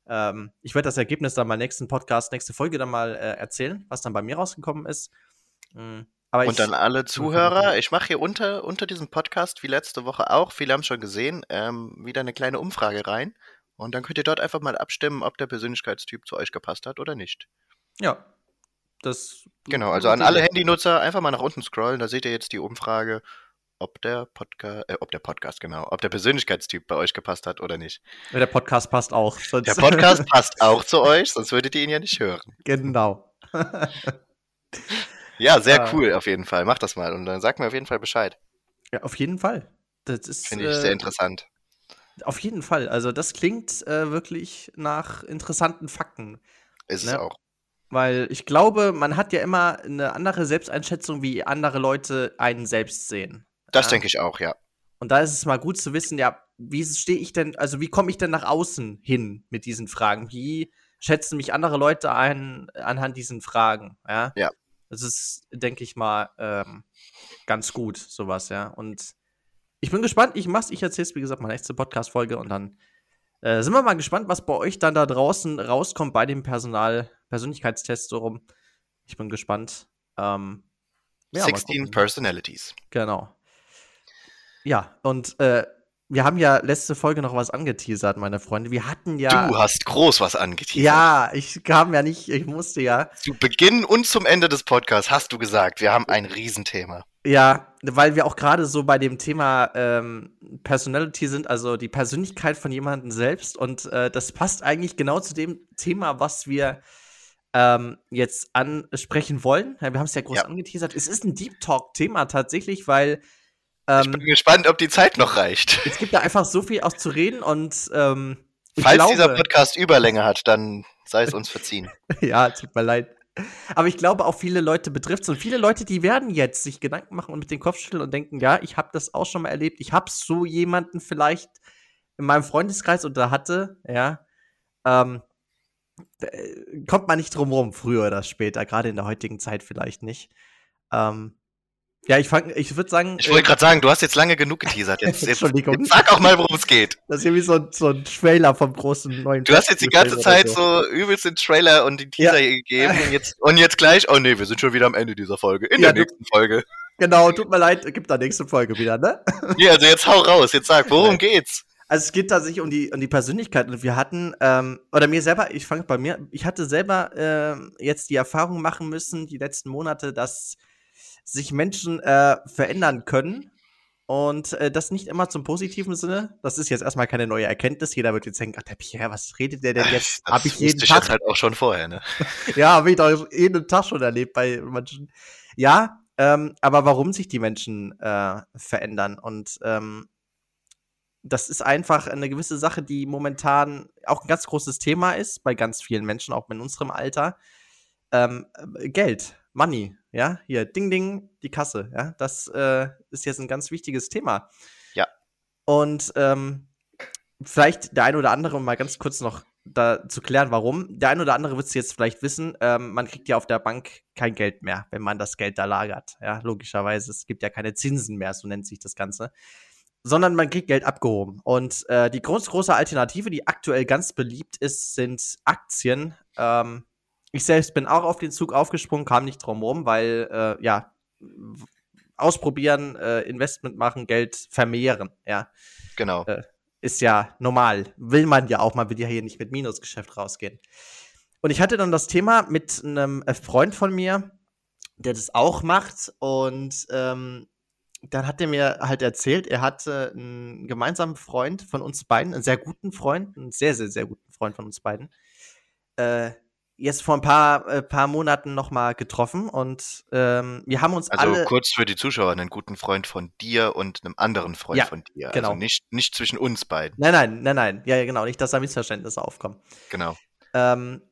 ähm, ich werde das Ergebnis dann mal nächsten Podcast, nächste Folge dann mal äh, erzählen, was dann bei mir rausgekommen ist. Mhm. Aber und dann alle Zuhörer, ich mache hier unter, unter diesem Podcast, wie letzte Woche auch, viele haben schon gesehen, ähm, wieder eine kleine Umfrage rein. Und dann könnt ihr dort einfach mal abstimmen, ob der Persönlichkeitstyp zu euch gepasst hat oder nicht. Ja, das genau, also an alle Handynutzer einfach mal nach unten scrollen, da seht ihr jetzt die Umfrage, ob der Podcast, äh, ob der Podcast, genau, ob der Persönlichkeitstyp bei euch gepasst hat oder nicht. Der Podcast passt auch. der Podcast [laughs] passt auch zu euch, sonst würdet ihr ihn ja nicht hören. Genau. [laughs] ja, sehr ah. cool auf jeden Fall. Macht das mal und dann sagt mir auf jeden Fall Bescheid. Ja, auf jeden Fall. Das ist finde ich äh, sehr interessant. Auf jeden Fall. Also das klingt äh, wirklich nach interessanten Fakten. Ist ne? es auch. Weil ich glaube, man hat ja immer eine andere Selbsteinschätzung, wie andere Leute einen selbst sehen. Das ja? denke ich auch, ja. Und da ist es mal gut zu wissen, ja, wie stehe ich denn, also wie komme ich denn nach außen hin mit diesen Fragen? Wie schätzen mich andere Leute ein anhand diesen Fragen? Ja. ja. Das ist, denke ich mal, ähm, ganz gut, sowas, ja. Und ich bin gespannt, ich mach's, ich erzähl's, wie gesagt, meine nächste Podcast-Folge und dann äh, sind wir mal gespannt, was bei euch dann da draußen rauskommt bei dem Personal, Persönlichkeitstest so rum. Ich bin gespannt. Ähm, ja, 16 Personalities. Genau. Ja, und äh, wir haben ja letzte Folge noch was angeteasert, meine Freunde. Wir hatten ja. Du hast groß was angeteasert. Ja, ich kam ja nicht, ich musste ja. Zu Beginn und zum Ende des Podcasts hast du gesagt, wir haben ein Riesenthema. Ja, weil wir auch gerade so bei dem Thema ähm, Personality sind, also die Persönlichkeit von jemandem selbst. Und äh, das passt eigentlich genau zu dem Thema, was wir ähm, jetzt ansprechen wollen. Ja, wir haben es ja groß ja. angeteasert. Es ist ein Deep Talk-Thema tatsächlich, weil. Ähm, ich bin gespannt, ob die Zeit noch reicht. Es gibt da einfach so viel auszureden und. Ähm, Falls glaube, dieser Podcast Überlänge hat, dann sei es uns verziehen. [laughs] ja, tut mir leid. Aber ich glaube, auch viele Leute betrifft es. Und viele Leute, die werden jetzt sich Gedanken machen und mit dem Kopf schütteln und denken, ja, ich habe das auch schon mal erlebt. Ich habe so jemanden vielleicht in meinem Freundeskreis oder hatte, ja. Ähm, äh, kommt man nicht drum rum, früher oder später, gerade in der heutigen Zeit vielleicht nicht. Ähm, ja, ich fang, ich würde sagen. Ich wollte äh, gerade sagen, du hast jetzt lange genug geteasert. Jetzt, [laughs] Entschuldigung. Jetzt sag auch mal, worum es geht. Das ist irgendwie so, so ein Trailer vom großen neuen. Du hast jetzt die ganze Zeit so. so übelst den Trailer und den Teaser ja. gegeben und jetzt, und jetzt gleich, oh nee, wir sind schon wieder am Ende dieser Folge. In ja, der nächsten Folge. Genau, tut mir leid, gibt da nächste Folge wieder, ne? Ja, also jetzt hau raus, jetzt sag, worum geht's? Also es geht tatsächlich um die, um die Persönlichkeit. Und wir hatten, ähm, oder mir selber, ich fange bei mir, ich hatte selber äh, jetzt die Erfahrung machen müssen, die letzten Monate, dass sich Menschen äh, verändern können und äh, das nicht immer zum positiven Sinne. Das ist jetzt erstmal keine neue Erkenntnis. Jeder wird jetzt denken, ach, der Pierre, was redet der denn jetzt? Habe ich jeden Tag. halt auch schon vorher, ne? [laughs] ja, habe ich doch jeden Tag schon erlebt bei manchen. Ja, ähm, aber warum sich die Menschen äh, verändern und ähm, das ist einfach eine gewisse Sache, die momentan auch ein ganz großes Thema ist bei ganz vielen Menschen, auch in unserem Alter. Ähm, Geld, Money, ja, hier, Ding, Ding, die Kasse, ja, das äh, ist jetzt ein ganz wichtiges Thema. Ja. Und ähm, vielleicht der ein oder andere, um mal ganz kurz noch da zu klären, warum. Der ein oder andere wird es jetzt vielleicht wissen, ähm, man kriegt ja auf der Bank kein Geld mehr, wenn man das Geld da lagert. Ja, logischerweise, es gibt ja keine Zinsen mehr, so nennt sich das Ganze. Sondern man kriegt Geld abgehoben. Und äh, die groß, große Alternative, die aktuell ganz beliebt ist, sind Aktien. Ähm, ich selbst bin auch auf den Zug aufgesprungen, kam nicht drum rum, weil, äh, ja, ausprobieren, äh, Investment machen, Geld vermehren, ja. Genau. Äh, ist ja normal. Will man ja auch, man will ja hier nicht mit Minusgeschäft rausgehen. Und ich hatte dann das Thema mit einem äh, Freund von mir, der das auch macht. Und ähm, dann hat er mir halt erzählt, er hatte einen gemeinsamen Freund von uns beiden, einen sehr guten Freund, einen sehr, sehr, sehr guten Freund von uns beiden, äh, jetzt vor ein paar, äh, paar Monaten noch mal getroffen und ähm, wir haben uns also alle... kurz für die Zuschauer, einen guten Freund von dir und einem anderen Freund Ja, von dir. genau. Also nicht, nicht zwischen uns beiden. Nein, nein, nein, nein. Ja, ja, genau. Nicht, dass da Missverständnisse aufkommen. Genau. Ähm,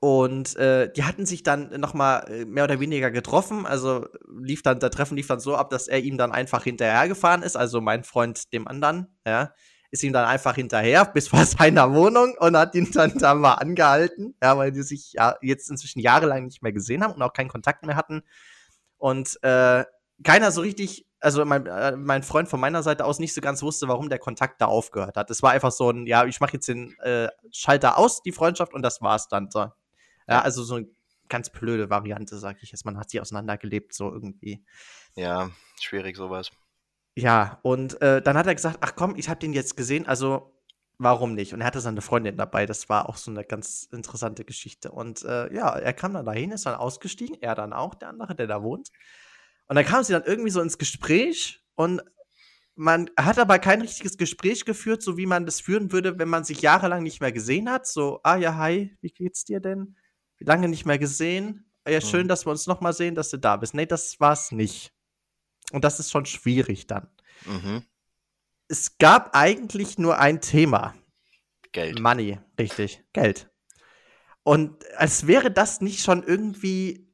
und äh, die hatten sich dann noch mal äh, mehr oder weniger getroffen. Also lief dann, der Treffen lief dann so ab, dass er ihm dann einfach hinterhergefahren ist. Also mein Freund dem anderen, ja, ist ihm dann einfach hinterher [laughs] bis vor seiner Wohnung und hat ihn dann da mal angehalten, ja, weil die sich ja jetzt inzwischen jahrelang nicht mehr gesehen haben und auch keinen Kontakt mehr hatten. Und äh, keiner so richtig, also mein, äh, mein Freund von meiner Seite aus nicht so ganz wusste, warum der Kontakt da aufgehört hat. Es war einfach so ein, ja, ich mache jetzt den äh, Schalter aus, die Freundschaft, und das war's dann. So. Ja, also so eine ganz blöde Variante, sag ich jetzt. Man hat sie auseinandergelebt, so irgendwie. Ja, schwierig sowas. Ja, und äh, dann hat er gesagt, ach komm, ich habe den jetzt gesehen, also warum nicht? Und er hatte seine Freundin dabei, das war auch so eine ganz interessante Geschichte. Und äh, ja, er kam dann dahin, ist dann ausgestiegen, er dann auch, der andere, der da wohnt. Und dann kam sie dann irgendwie so ins Gespräch und man hat aber kein richtiges Gespräch geführt, so wie man das führen würde, wenn man sich jahrelang nicht mehr gesehen hat. So, ah ja, hi, wie geht's dir denn? Lange nicht mehr gesehen. Ja, schön, Mhm. dass wir uns noch mal sehen, dass du da bist. Nee, das war's nicht. Und das ist schon schwierig dann. Mhm. Es gab eigentlich nur ein Thema. Geld. Money, richtig. Geld. Und als wäre das nicht schon irgendwie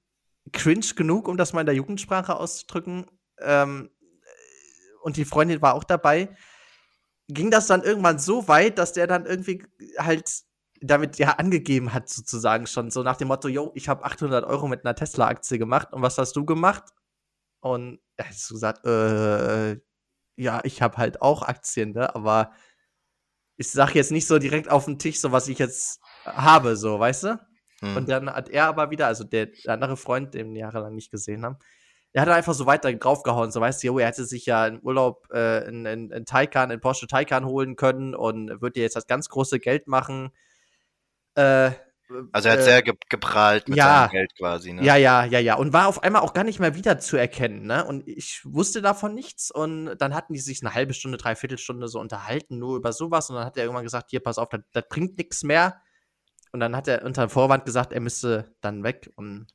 cringe genug, um das mal in der Jugendsprache auszudrücken, ähm, und die Freundin war auch dabei, ging das dann irgendwann so weit, dass der dann irgendwie halt damit ja angegeben hat, sozusagen schon, so nach dem Motto, yo, ich habe 800 Euro mit einer Tesla-Aktie gemacht und was hast du gemacht? Und er hat so gesagt, äh, ja, ich habe halt auch Aktien, ne, aber ich sag jetzt nicht so direkt auf den Tisch, so was ich jetzt habe, so, weißt du? Hm. Und dann hat er aber wieder, also der, der andere Freund, den wir jahrelang nicht gesehen haben, der hat einfach so weiter draufgehauen, so weißt du, er hätte sich ja im Urlaub äh, in, in, in Taycan, in Porsche Taycan holen können und würde jetzt das ganz große Geld machen. Äh, also er hat äh, sehr ge geprahlt mit ja. seinem Geld quasi, ne? ja, ja, ja, ja. Und war auf einmal auch gar nicht mehr wieder zu erkennen, ne? Und ich wusste davon nichts. Und dann hatten die sich eine halbe Stunde, dreiviertel Stunde so unterhalten, nur über sowas. Und dann hat er irgendwann gesagt, hier, pass auf, das, das bringt nichts mehr. Und dann hat er unter dem Vorwand gesagt, er müsste dann weg und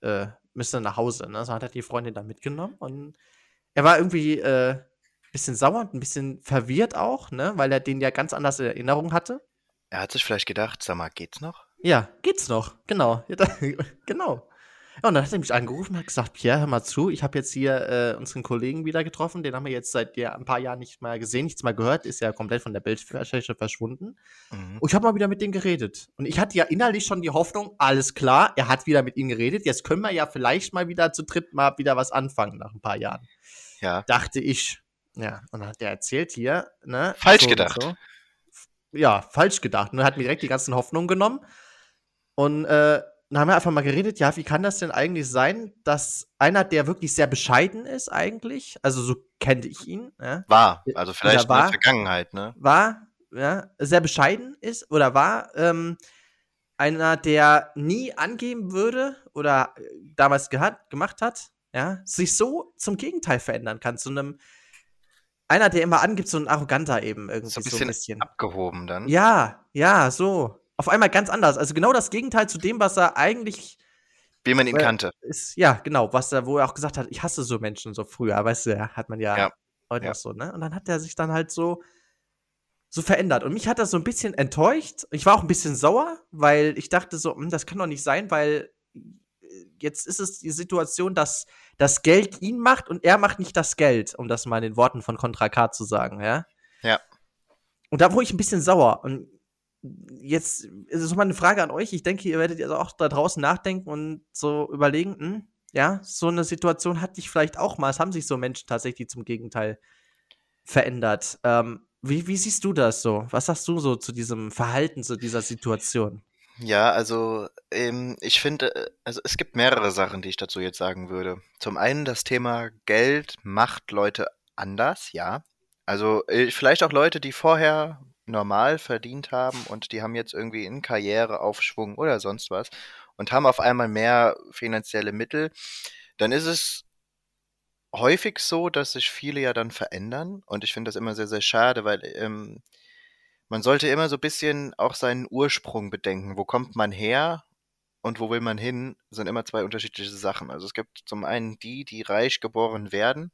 äh, müsste nach Hause. Ne? So hat er die Freundin dann mitgenommen. Und er war irgendwie äh, ein bisschen sauer und ein bisschen verwirrt auch, ne? Weil er den ja ganz anders in Erinnerung hatte. Er hat sich vielleicht gedacht, sag mal, geht's noch? Ja, geht's noch. Genau. Ja, [laughs] da, genau. Ja, und dann hat er mich angerufen und hat gesagt, Pierre, hör mal zu, ich habe jetzt hier äh, unseren Kollegen wieder getroffen, den haben wir jetzt seit ja, ein paar Jahren nicht mehr gesehen, nichts mehr gehört, ist ja komplett von der Bildfläche verschwunden. Mhm. Und ich habe mal wieder mit dem geredet. Und ich hatte ja innerlich schon die Hoffnung, alles klar, er hat wieder mit ihm geredet, jetzt können wir ja vielleicht mal wieder zu dritt mal wieder was anfangen nach ein paar Jahren. Ja. Dachte ich. Ja, und dann hat er erzählt hier, ne? Falsch so gedacht. so. Ja, falsch gedacht. Und er hat mir direkt die ganzen Hoffnungen genommen. Und äh, dann haben wir einfach mal geredet, ja, wie kann das denn eigentlich sein, dass einer, der wirklich sehr bescheiden ist, eigentlich, also so kannte ich ihn, ja, War. Also vielleicht in war. der Vergangenheit, ne? war, ja, sehr bescheiden ist oder war ähm, einer, der nie angeben würde oder äh, damals gehat, gemacht hat, ja, sich so zum Gegenteil verändern kann, zu einem einer, der immer angibt, so ein arroganter eben irgendwie so ein bisschen, so ein bisschen. abgehoben dann. Ja, ja, so. Auf einmal ganz anders. Also genau das Gegenteil zu dem, was er eigentlich wie man ihn kannte. Ist, ja, genau, was er, wo er auch gesagt hat, ich hasse so Menschen so früher, weißt du, hat man ja, ja. heute ja. so, ne? Und dann hat er sich dann halt so, so verändert. Und mich hat das so ein bisschen enttäuscht. Ich war auch ein bisschen sauer, weil ich dachte so, hm, das kann doch nicht sein, weil jetzt ist es die Situation, dass das Geld ihn macht und er macht nicht das Geld, um das mal in den Worten von Contra K zu sagen, ja? Ja. Und da wurde ich ein bisschen sauer. Und jetzt ist es mal eine Frage an euch. Ich denke, ihr werdet also auch da draußen nachdenken und so überlegen, hm, ja, so eine Situation hatte ich vielleicht auch mal. Es haben sich so Menschen tatsächlich zum Gegenteil verändert. Ähm, wie, wie siehst du das so? Was sagst du so zu diesem Verhalten, zu dieser Situation? Ja, also ähm, ich finde, äh, also es gibt mehrere Sachen, die ich dazu jetzt sagen würde. Zum einen das Thema Geld macht Leute anders, ja. Also äh, vielleicht auch Leute, die vorher normal verdient haben und die haben jetzt irgendwie in Karriereaufschwung oder sonst was und haben auf einmal mehr finanzielle Mittel, dann ist es häufig so, dass sich viele ja dann verändern und ich finde das immer sehr, sehr schade, weil ähm, man sollte immer so ein bisschen auch seinen Ursprung bedenken. Wo kommt man her und wo will man hin, sind immer zwei unterschiedliche Sachen. Also es gibt zum einen die, die reich geboren werden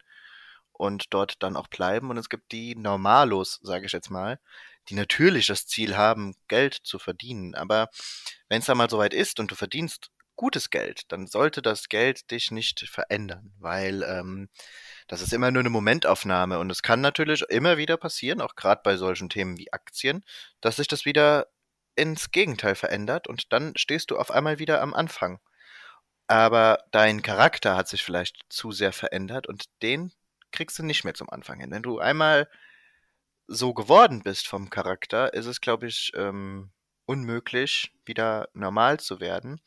und dort dann auch bleiben. Und es gibt die Normalos, sage ich jetzt mal, die natürlich das Ziel haben, Geld zu verdienen. Aber wenn es dann mal soweit ist und du verdienst gutes Geld, dann sollte das Geld dich nicht verändern, weil ähm, das ist immer nur eine Momentaufnahme und es kann natürlich immer wieder passieren, auch gerade bei solchen Themen wie Aktien, dass sich das wieder ins Gegenteil verändert und dann stehst du auf einmal wieder am Anfang. Aber dein Charakter hat sich vielleicht zu sehr verändert und den kriegst du nicht mehr zum Anfang hin. Wenn du einmal so geworden bist vom Charakter, ist es, glaube ich, ähm, unmöglich, wieder normal zu werden.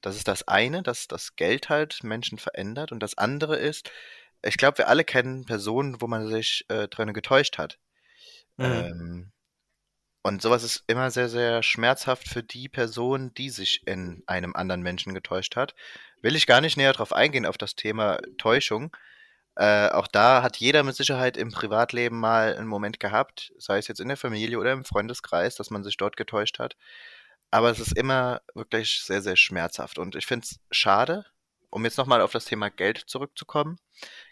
Das ist das eine, dass das Geld halt Menschen verändert. Und das andere ist, ich glaube, wir alle kennen Personen, wo man sich äh, drin getäuscht hat. Mhm. Ähm, und sowas ist immer sehr, sehr schmerzhaft für die Person, die sich in einem anderen Menschen getäuscht hat. Will ich gar nicht näher drauf eingehen, auf das Thema Täuschung. Äh, auch da hat jeder mit Sicherheit im Privatleben mal einen Moment gehabt, sei es jetzt in der Familie oder im Freundeskreis, dass man sich dort getäuscht hat. Aber es ist immer wirklich sehr, sehr schmerzhaft. Und ich finde es schade, um jetzt nochmal auf das Thema Geld zurückzukommen,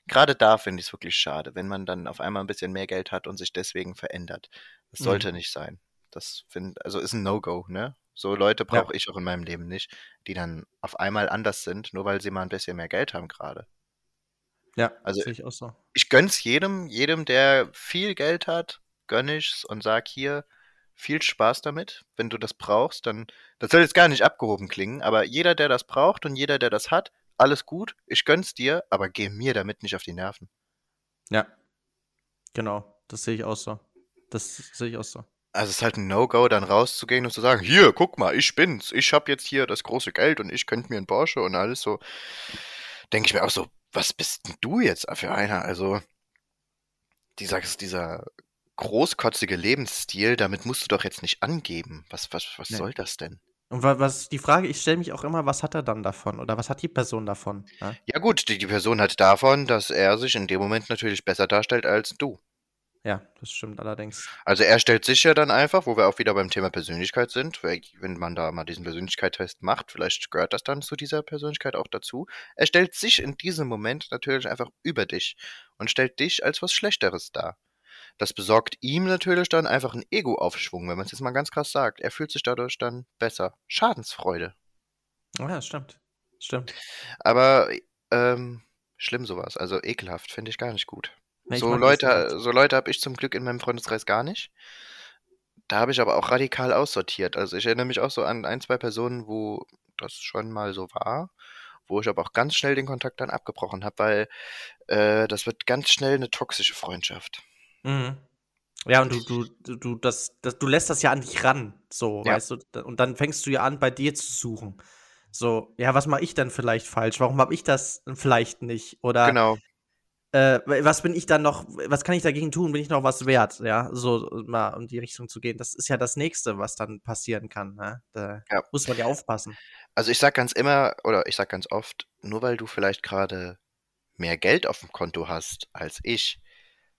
gerade da finde ich es wirklich schade, wenn man dann auf einmal ein bisschen mehr Geld hat und sich deswegen verändert. Das sollte mhm. nicht sein. Das finde, also ist ein No-Go, ne? So Leute brauche ja. ich auch in meinem Leben nicht, die dann auf einmal anders sind, nur weil sie mal ein bisschen mehr Geld haben gerade. Ja, also ich auch so. Ich gönn's jedem, jedem, der viel Geld hat, gönn ich's und sag hier, viel Spaß damit. Wenn du das brauchst, dann, das soll jetzt gar nicht abgehoben klingen, aber jeder, der das braucht und jeder, der das hat, alles gut, ich gönn's dir, aber geh mir damit nicht auf die Nerven. Ja. Genau, das sehe ich auch so. Das sehe ich auch so. Also es ist halt ein No-Go, dann rauszugehen und zu sagen, hier, guck mal, ich bin's. Ich hab jetzt hier das große Geld und ich könnte mir einen Porsche und alles so. Denke ich mir auch so, was bist denn du jetzt für einer? Also, dieser, dieser großkotzige Lebensstil, damit musst du doch jetzt nicht angeben. Was, was, was nee. soll das denn? Und was die Frage, ich stelle mich auch immer, was hat er dann davon oder was hat die Person davon? Ja, ja gut, die, die, Person hat davon, dass er sich in dem Moment natürlich besser darstellt als du. Ja, das stimmt allerdings. Also er stellt sich ja dann einfach, wo wir auch wieder beim Thema Persönlichkeit sind, wenn man da mal diesen Persönlichkeitstest macht, vielleicht gehört das dann zu dieser Persönlichkeit auch dazu. Er stellt sich in diesem Moment natürlich einfach über dich und stellt dich als was Schlechteres dar. Das besorgt ihm natürlich dann einfach einen Ego-Aufschwung, wenn man es jetzt mal ganz krass sagt. Er fühlt sich dadurch dann besser. Schadensfreude. Ja, das stimmt. Stimmt. Aber ähm, schlimm sowas. Also ekelhaft, finde ich gar nicht gut. So, Leute, so Leute habe ich zum Glück in meinem Freundeskreis gar nicht. Da habe ich aber auch radikal aussortiert. Also ich erinnere mich auch so an ein, zwei Personen, wo das schon mal so war, wo ich aber auch ganz schnell den Kontakt dann abgebrochen habe, weil äh, das wird ganz schnell eine toxische Freundschaft. Mhm. Ja, und du, du, du, das, das, du lässt das ja an dich ran, so, ja. weißt du, und dann fängst du ja an, bei dir zu suchen. So, ja, was mache ich denn vielleicht falsch? Warum habe ich das vielleicht nicht? Oder genau. Äh, was bin ich dann noch, was kann ich dagegen tun? Bin ich noch was wert? Ja, so mal um die Richtung zu gehen. Das ist ja das Nächste, was dann passieren kann. Ne? Da ja. muss man ja aufpassen. Also ich sag ganz immer, oder ich sag ganz oft, nur weil du vielleicht gerade mehr Geld auf dem Konto hast als ich,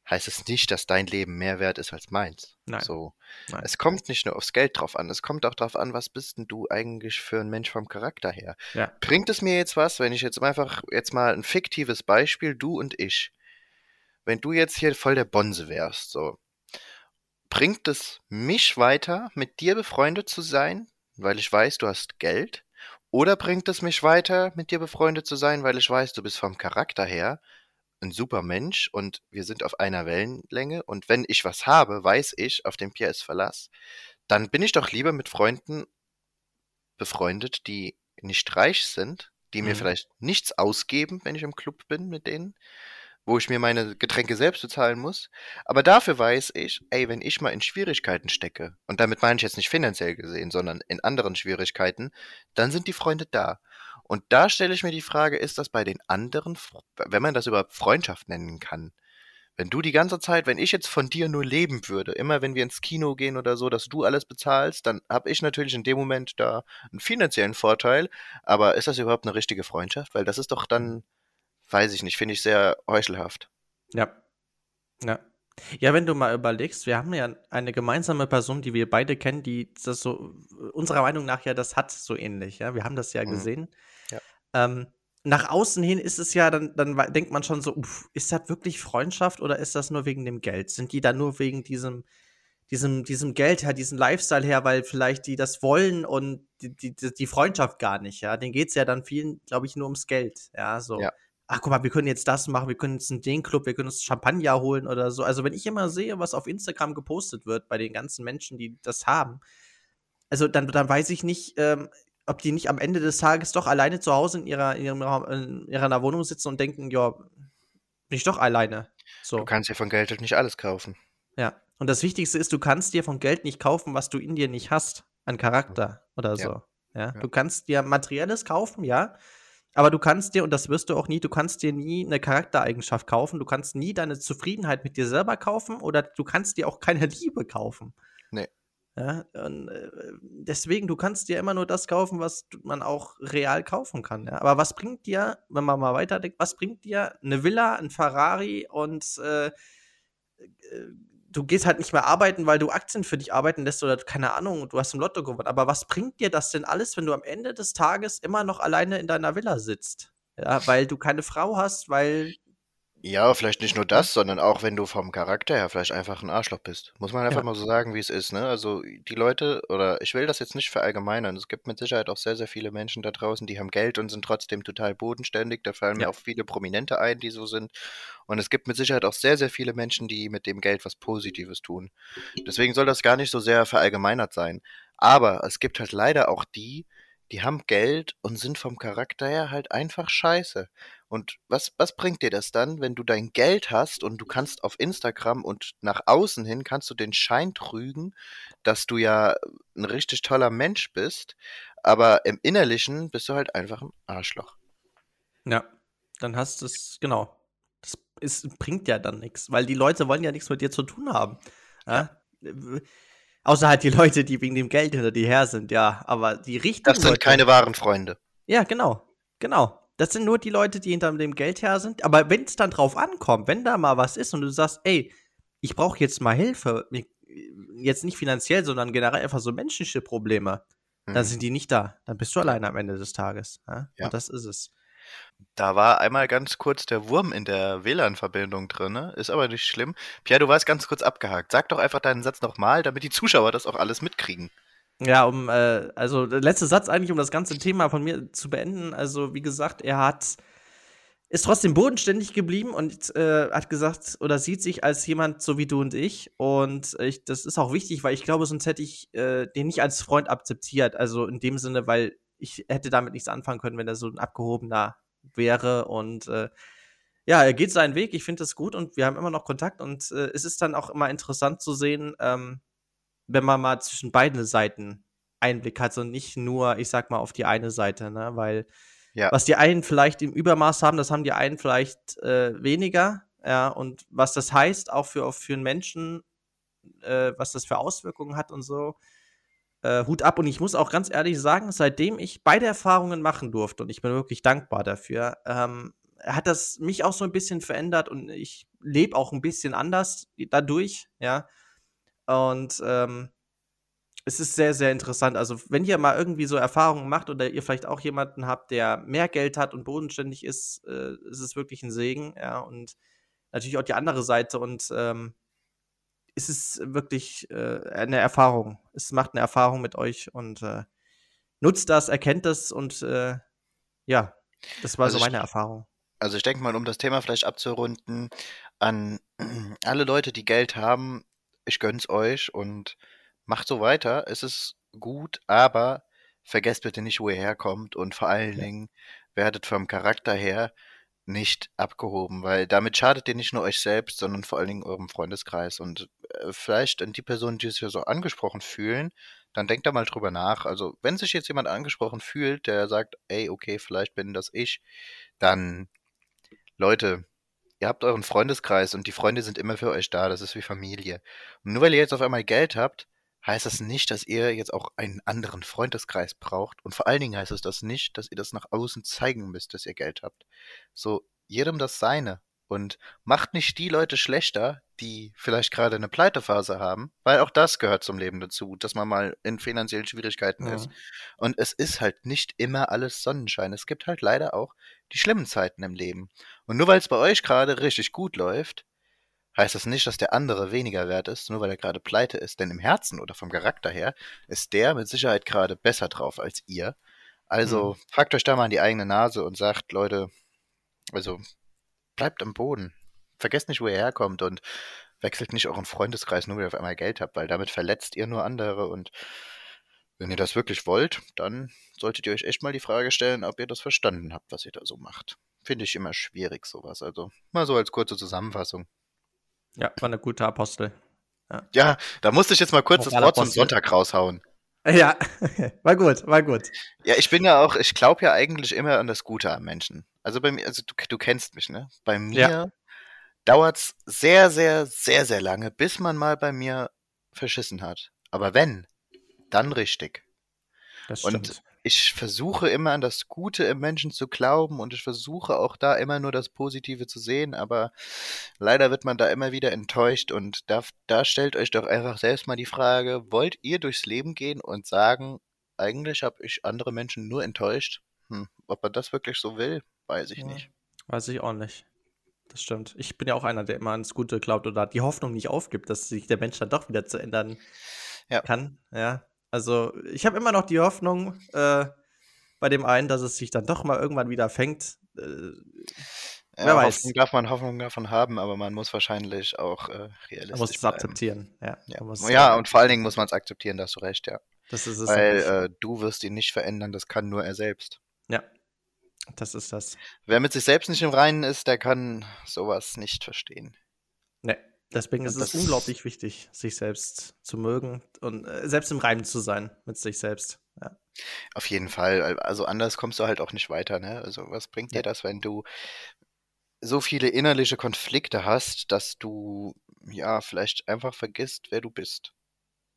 heißt es nicht, dass dein Leben mehr wert ist als meins. Nein. So. Nein. Es kommt nicht nur aufs Geld drauf an, es kommt auch drauf an, was bist denn du eigentlich für ein Mensch vom Charakter her? Ja. Bringt es mir jetzt was, wenn ich jetzt einfach jetzt mal ein fiktives Beispiel, du und ich, wenn du jetzt hier voll der Bonse wärst, so, bringt es mich weiter, mit dir befreundet zu sein, weil ich weiß, du hast Geld? Oder bringt es mich weiter, mit dir befreundet zu sein, weil ich weiß, du bist vom Charakter her ein super Mensch und wir sind auf einer Wellenlänge und wenn ich was habe, weiß ich, auf den Pierre ist Verlass, dann bin ich doch lieber mit Freunden befreundet, die nicht reich sind, die mir Mhm. vielleicht nichts ausgeben, wenn ich im Club bin mit denen, wo ich mir meine Getränke selbst bezahlen muss. Aber dafür weiß ich, ey, wenn ich mal in Schwierigkeiten stecke, und damit meine ich jetzt nicht finanziell gesehen, sondern in anderen Schwierigkeiten, dann sind die Freunde da. Und da stelle ich mir die Frage, ist das bei den anderen, wenn man das überhaupt Freundschaft nennen kann? Wenn du die ganze Zeit, wenn ich jetzt von dir nur leben würde, immer wenn wir ins Kino gehen oder so, dass du alles bezahlst, dann habe ich natürlich in dem Moment da einen finanziellen Vorteil. Aber ist das überhaupt eine richtige Freundschaft? Weil das ist doch dann, weiß ich nicht, finde ich sehr heuchelhaft. Ja. Ja. Ja, wenn du mal überlegst, wir haben ja eine gemeinsame Person, die wir beide kennen, die das so, unserer Meinung nach ja das hat, so ähnlich, ja. Wir haben das ja Mhm. gesehen. Ähm, nach außen hin ist es ja, dann, dann denkt man schon so, uff, ist das wirklich Freundschaft oder ist das nur wegen dem Geld? Sind die da nur wegen diesem, diesem, diesem Geld her, diesem Lifestyle her, weil vielleicht die das wollen und die, die, die Freundschaft gar nicht, ja? Denen geht's ja dann vielen, glaube ich, nur ums Geld, ja, so. Ja. Ach, guck mal, wir können jetzt das machen, wir können jetzt in den Club, wir können uns Champagner holen oder so. Also, wenn ich immer sehe, was auf Instagram gepostet wird bei den ganzen Menschen, die das haben, also dann, dann weiß ich nicht, ähm, ob die nicht am Ende des Tages doch alleine zu Hause in ihrer, in ihrem Raum, in ihrer Wohnung sitzen und denken, ja, bin ich doch alleine. So. Du kannst dir von Geld halt nicht alles kaufen. Ja. Und das Wichtigste ist, du kannst dir von Geld nicht kaufen, was du in dir nicht hast, an Charakter oder so. Ja. Ja. Du kannst dir Materielles kaufen, ja. Aber du kannst dir, und das wirst du auch nie, du kannst dir nie eine Charaktereigenschaft kaufen. Du kannst nie deine Zufriedenheit mit dir selber kaufen oder du kannst dir auch keine [laughs] Liebe kaufen. Ja, und, äh, deswegen, du kannst dir immer nur das kaufen, was man auch real kaufen kann. Ja? Aber was bringt dir, wenn man mal weiterdenkt, was bringt dir eine Villa, ein Ferrari und äh, äh, du gehst halt nicht mehr arbeiten, weil du Aktien für dich arbeiten lässt oder keine Ahnung, du hast im Lotto gewonnen. Aber was bringt dir das denn alles, wenn du am Ende des Tages immer noch alleine in deiner Villa sitzt? Ja, weil du keine Frau hast, weil Ja, vielleicht nicht nur das, sondern auch wenn du vom Charakter her vielleicht einfach ein Arschloch bist. Muss man einfach Ja. mal so sagen, wie es ist, ne? Also die Leute, oder ich will das jetzt nicht verallgemeinern, es gibt mit Sicherheit auch sehr, sehr viele Menschen da draußen, die haben Geld und sind trotzdem total bodenständig. Da fallen mir Ja. auch viele Prominente ein, die so sind. Und es gibt mit Sicherheit auch sehr, sehr viele Menschen, die mit dem Geld was Positives tun. Deswegen soll das gar nicht so sehr verallgemeinert sein. Aber es gibt halt leider auch die, die haben Geld und sind vom Charakter her halt einfach scheiße. Und was, was bringt dir das dann, wenn du dein Geld hast und du kannst auf Instagram und nach außen hin kannst du den Schein trügen, dass du ja ein richtig toller Mensch bist, aber im Innerlichen bist du halt einfach ein Arschloch. Ja, dann hast du es, genau. Das ist, bringt ja dann nichts, weil die Leute wollen ja nichts mit dir zu tun haben. Ja? Äh, Außer halt die Leute, die wegen dem Geld hinter dir her sind, ja. Aber die richtigen Das sind Leute, keine wahren Freunde. Ja, genau. Genau. Das sind nur die Leute, die hinter dem Geld her sind. Aber wenn es dann drauf ankommt, wenn da mal was ist und du sagst, ey, ich brauche jetzt mal Hilfe, jetzt nicht finanziell, sondern generell einfach so menschliche Probleme, dann Mhm. sind die nicht da. Dann bist du alleine am Ende des Tages. Ja? Ja. Und das ist es. Da war einmal ganz kurz der Wurm in der WLAN-Verbindung drin, ne? ist aber nicht schlimm. Pierre, du warst ganz kurz abgehakt. Sag doch einfach deinen Satz nochmal, damit die Zuschauer das auch alles mitkriegen. Ja, um, äh, also der letzte Satz eigentlich, um das ganze Thema von mir zu beenden. Also, wie gesagt, er hat ist trotzdem bodenständig geblieben und äh, hat gesagt oder sieht sich als jemand so wie du und ich. Und ich, das ist auch wichtig, weil ich glaube, sonst hätte ich äh, den nicht als Freund akzeptiert. Also in dem Sinne, weil ich hätte damit nichts anfangen können, wenn er so ein abgehobener wäre. Und äh, ja, er geht seinen Weg. Ich finde das gut und wir haben immer noch Kontakt. Und äh, es ist dann auch immer interessant zu sehen, ähm, wenn man mal zwischen beiden Seiten Einblick hat und nicht nur, ich sag mal, auf die eine Seite, ne? Weil Ja. was die einen vielleicht im Übermaß haben, das haben die einen vielleicht äh, weniger. Ja, und was das heißt, auch für, für einen Menschen, äh, was das für Auswirkungen hat und so, äh, Hut ab. Und ich muss auch ganz ehrlich sagen, seitdem ich beide Erfahrungen machen durfte, und ich bin wirklich dankbar dafür, ähm, hat das mich auch so ein bisschen verändert und ich lebe auch ein bisschen anders dadurch, ja. Und ähm, es ist sehr, sehr interessant. Also, wenn ihr mal irgendwie so Erfahrungen macht oder ihr vielleicht auch jemanden habt, der mehr Geld hat und bodenständig ist, äh, ist es wirklich ein Segen, ja. Und natürlich auch die andere Seite und ähm, es ist wirklich äh, eine Erfahrung. Es macht eine Erfahrung mit euch und äh, nutzt das, erkennt das und äh, ja, das war Also so ich, meine Erfahrung. also ich denke mal, um das Thema vielleicht abzurunden, an [clears throat] alle Leute, die Geld haben, ich gönn's euch und macht so weiter. Es ist gut, aber vergesst bitte nicht, wo ihr herkommt und vor allen Ja. Dingen werdet vom Charakter her nicht abgehoben, weil damit schadet ihr nicht nur euch selbst, sondern vor allen Dingen eurem Freundeskreis. Und äh, vielleicht an die Personen, die sich ja so angesprochen fühlen, dann denkt da mal drüber nach. Also, wenn sich jetzt jemand angesprochen fühlt, der sagt, ey, okay, vielleicht bin das ich, dann, Leute, ihr habt euren Freundeskreis und die Freunde sind immer für euch da. Das ist wie Familie. Und nur weil ihr jetzt auf einmal Geld habt, heißt das nicht, dass ihr jetzt auch einen anderen Freundeskreis braucht. Und vor allen Dingen heißt es das nicht, dass ihr das nach außen zeigen müsst, dass ihr Geld habt. So, jedem das Seine. Und macht nicht die Leute schlechter, die vielleicht gerade eine Pleitephase haben, weil auch das gehört zum Leben dazu, dass man mal in finanziellen Schwierigkeiten ist. Ja. Und es ist halt nicht immer alles Sonnenschein. Es gibt halt leider auch die schlimmen Zeiten im Leben. Und nur weil es bei euch gerade richtig gut läuft, heißt das nicht, dass der andere weniger wert ist, nur weil er gerade pleite ist. Denn im Herzen oder vom Charakter her ist der mit Sicherheit gerade besser drauf als ihr. Also Mhm. fragt euch da mal an die eigene Nase und sagt, Leute, also bleibt am Boden. Vergesst nicht, wo ihr herkommt und wechselt nicht euren Freundeskreis, nur weil ihr auf einmal Geld habt, weil damit verletzt ihr nur andere und wenn ihr das wirklich wollt, dann solltet ihr euch echt mal die Frage stellen, ob ihr das verstanden habt, was ihr da so macht. Finde ich immer schwierig, sowas. Also mal so als kurze Zusammenfassung. Ja, war eine gute Apostel. Ja, Ja, da musste ich jetzt mal kurz das Wort zum. Sonntag raushauen. Ja, [laughs] war gut, war gut. Ja, ich bin ja auch, ich glaube ja eigentlich immer an das Gute am Menschen. Also bei mir, also du, du kennst mich, ne? Bei Ja, mir dauert's sehr, sehr, sehr, sehr lange, bis man mal bei mir verschissen hat. Aber wenn, dann richtig. das Und stimmt. Ich versuche immer an das Gute im Menschen zu glauben und ich versuche auch da immer nur das Positive zu sehen, aber leider wird man da immer wieder enttäuscht und da, da stellt euch doch einfach selbst mal die Frage, wollt ihr durchs Leben gehen und sagen, eigentlich habe ich andere Menschen nur enttäuscht? Hm, ob man das wirklich so will, weiß ich Ja, nicht. weiß ich auch nicht. Das stimmt. Ich bin ja auch einer, der immer ans Gute glaubt oder die Hoffnung nicht aufgibt, dass sich der Mensch dann doch wieder zu ändern Ja. kann. Ja. Also ich habe immer noch die Hoffnung äh, bei dem einen, dass es sich dann doch mal irgendwann wieder fängt. Äh, wer Ja, weiß. Hoffnung darf man Hoffnung davon haben, aber man muss wahrscheinlich auch äh, Man muss realistisch es bleiben. akzeptieren. Ja. Ja. Ja, und vor allen Dingen muss man es akzeptieren, da hast du recht, ja. das ist es. Weil äh, du wirst ihn nicht verändern, das kann nur er selbst. ja, das ist das. Wer mit sich selbst nicht im Reinen ist, der kann sowas nicht verstehen. Ne. Deswegen ist es unglaublich wichtig, sich selbst zu mögen und äh, selbst im Reim zu sein mit sich selbst. Ja. Auf jeden Fall. Also anders kommst du halt auch nicht weiter, ne? Also was bringt dir Ja. das, wenn du so viele innerliche Konflikte hast, dass du ja vielleicht einfach vergisst, wer du bist?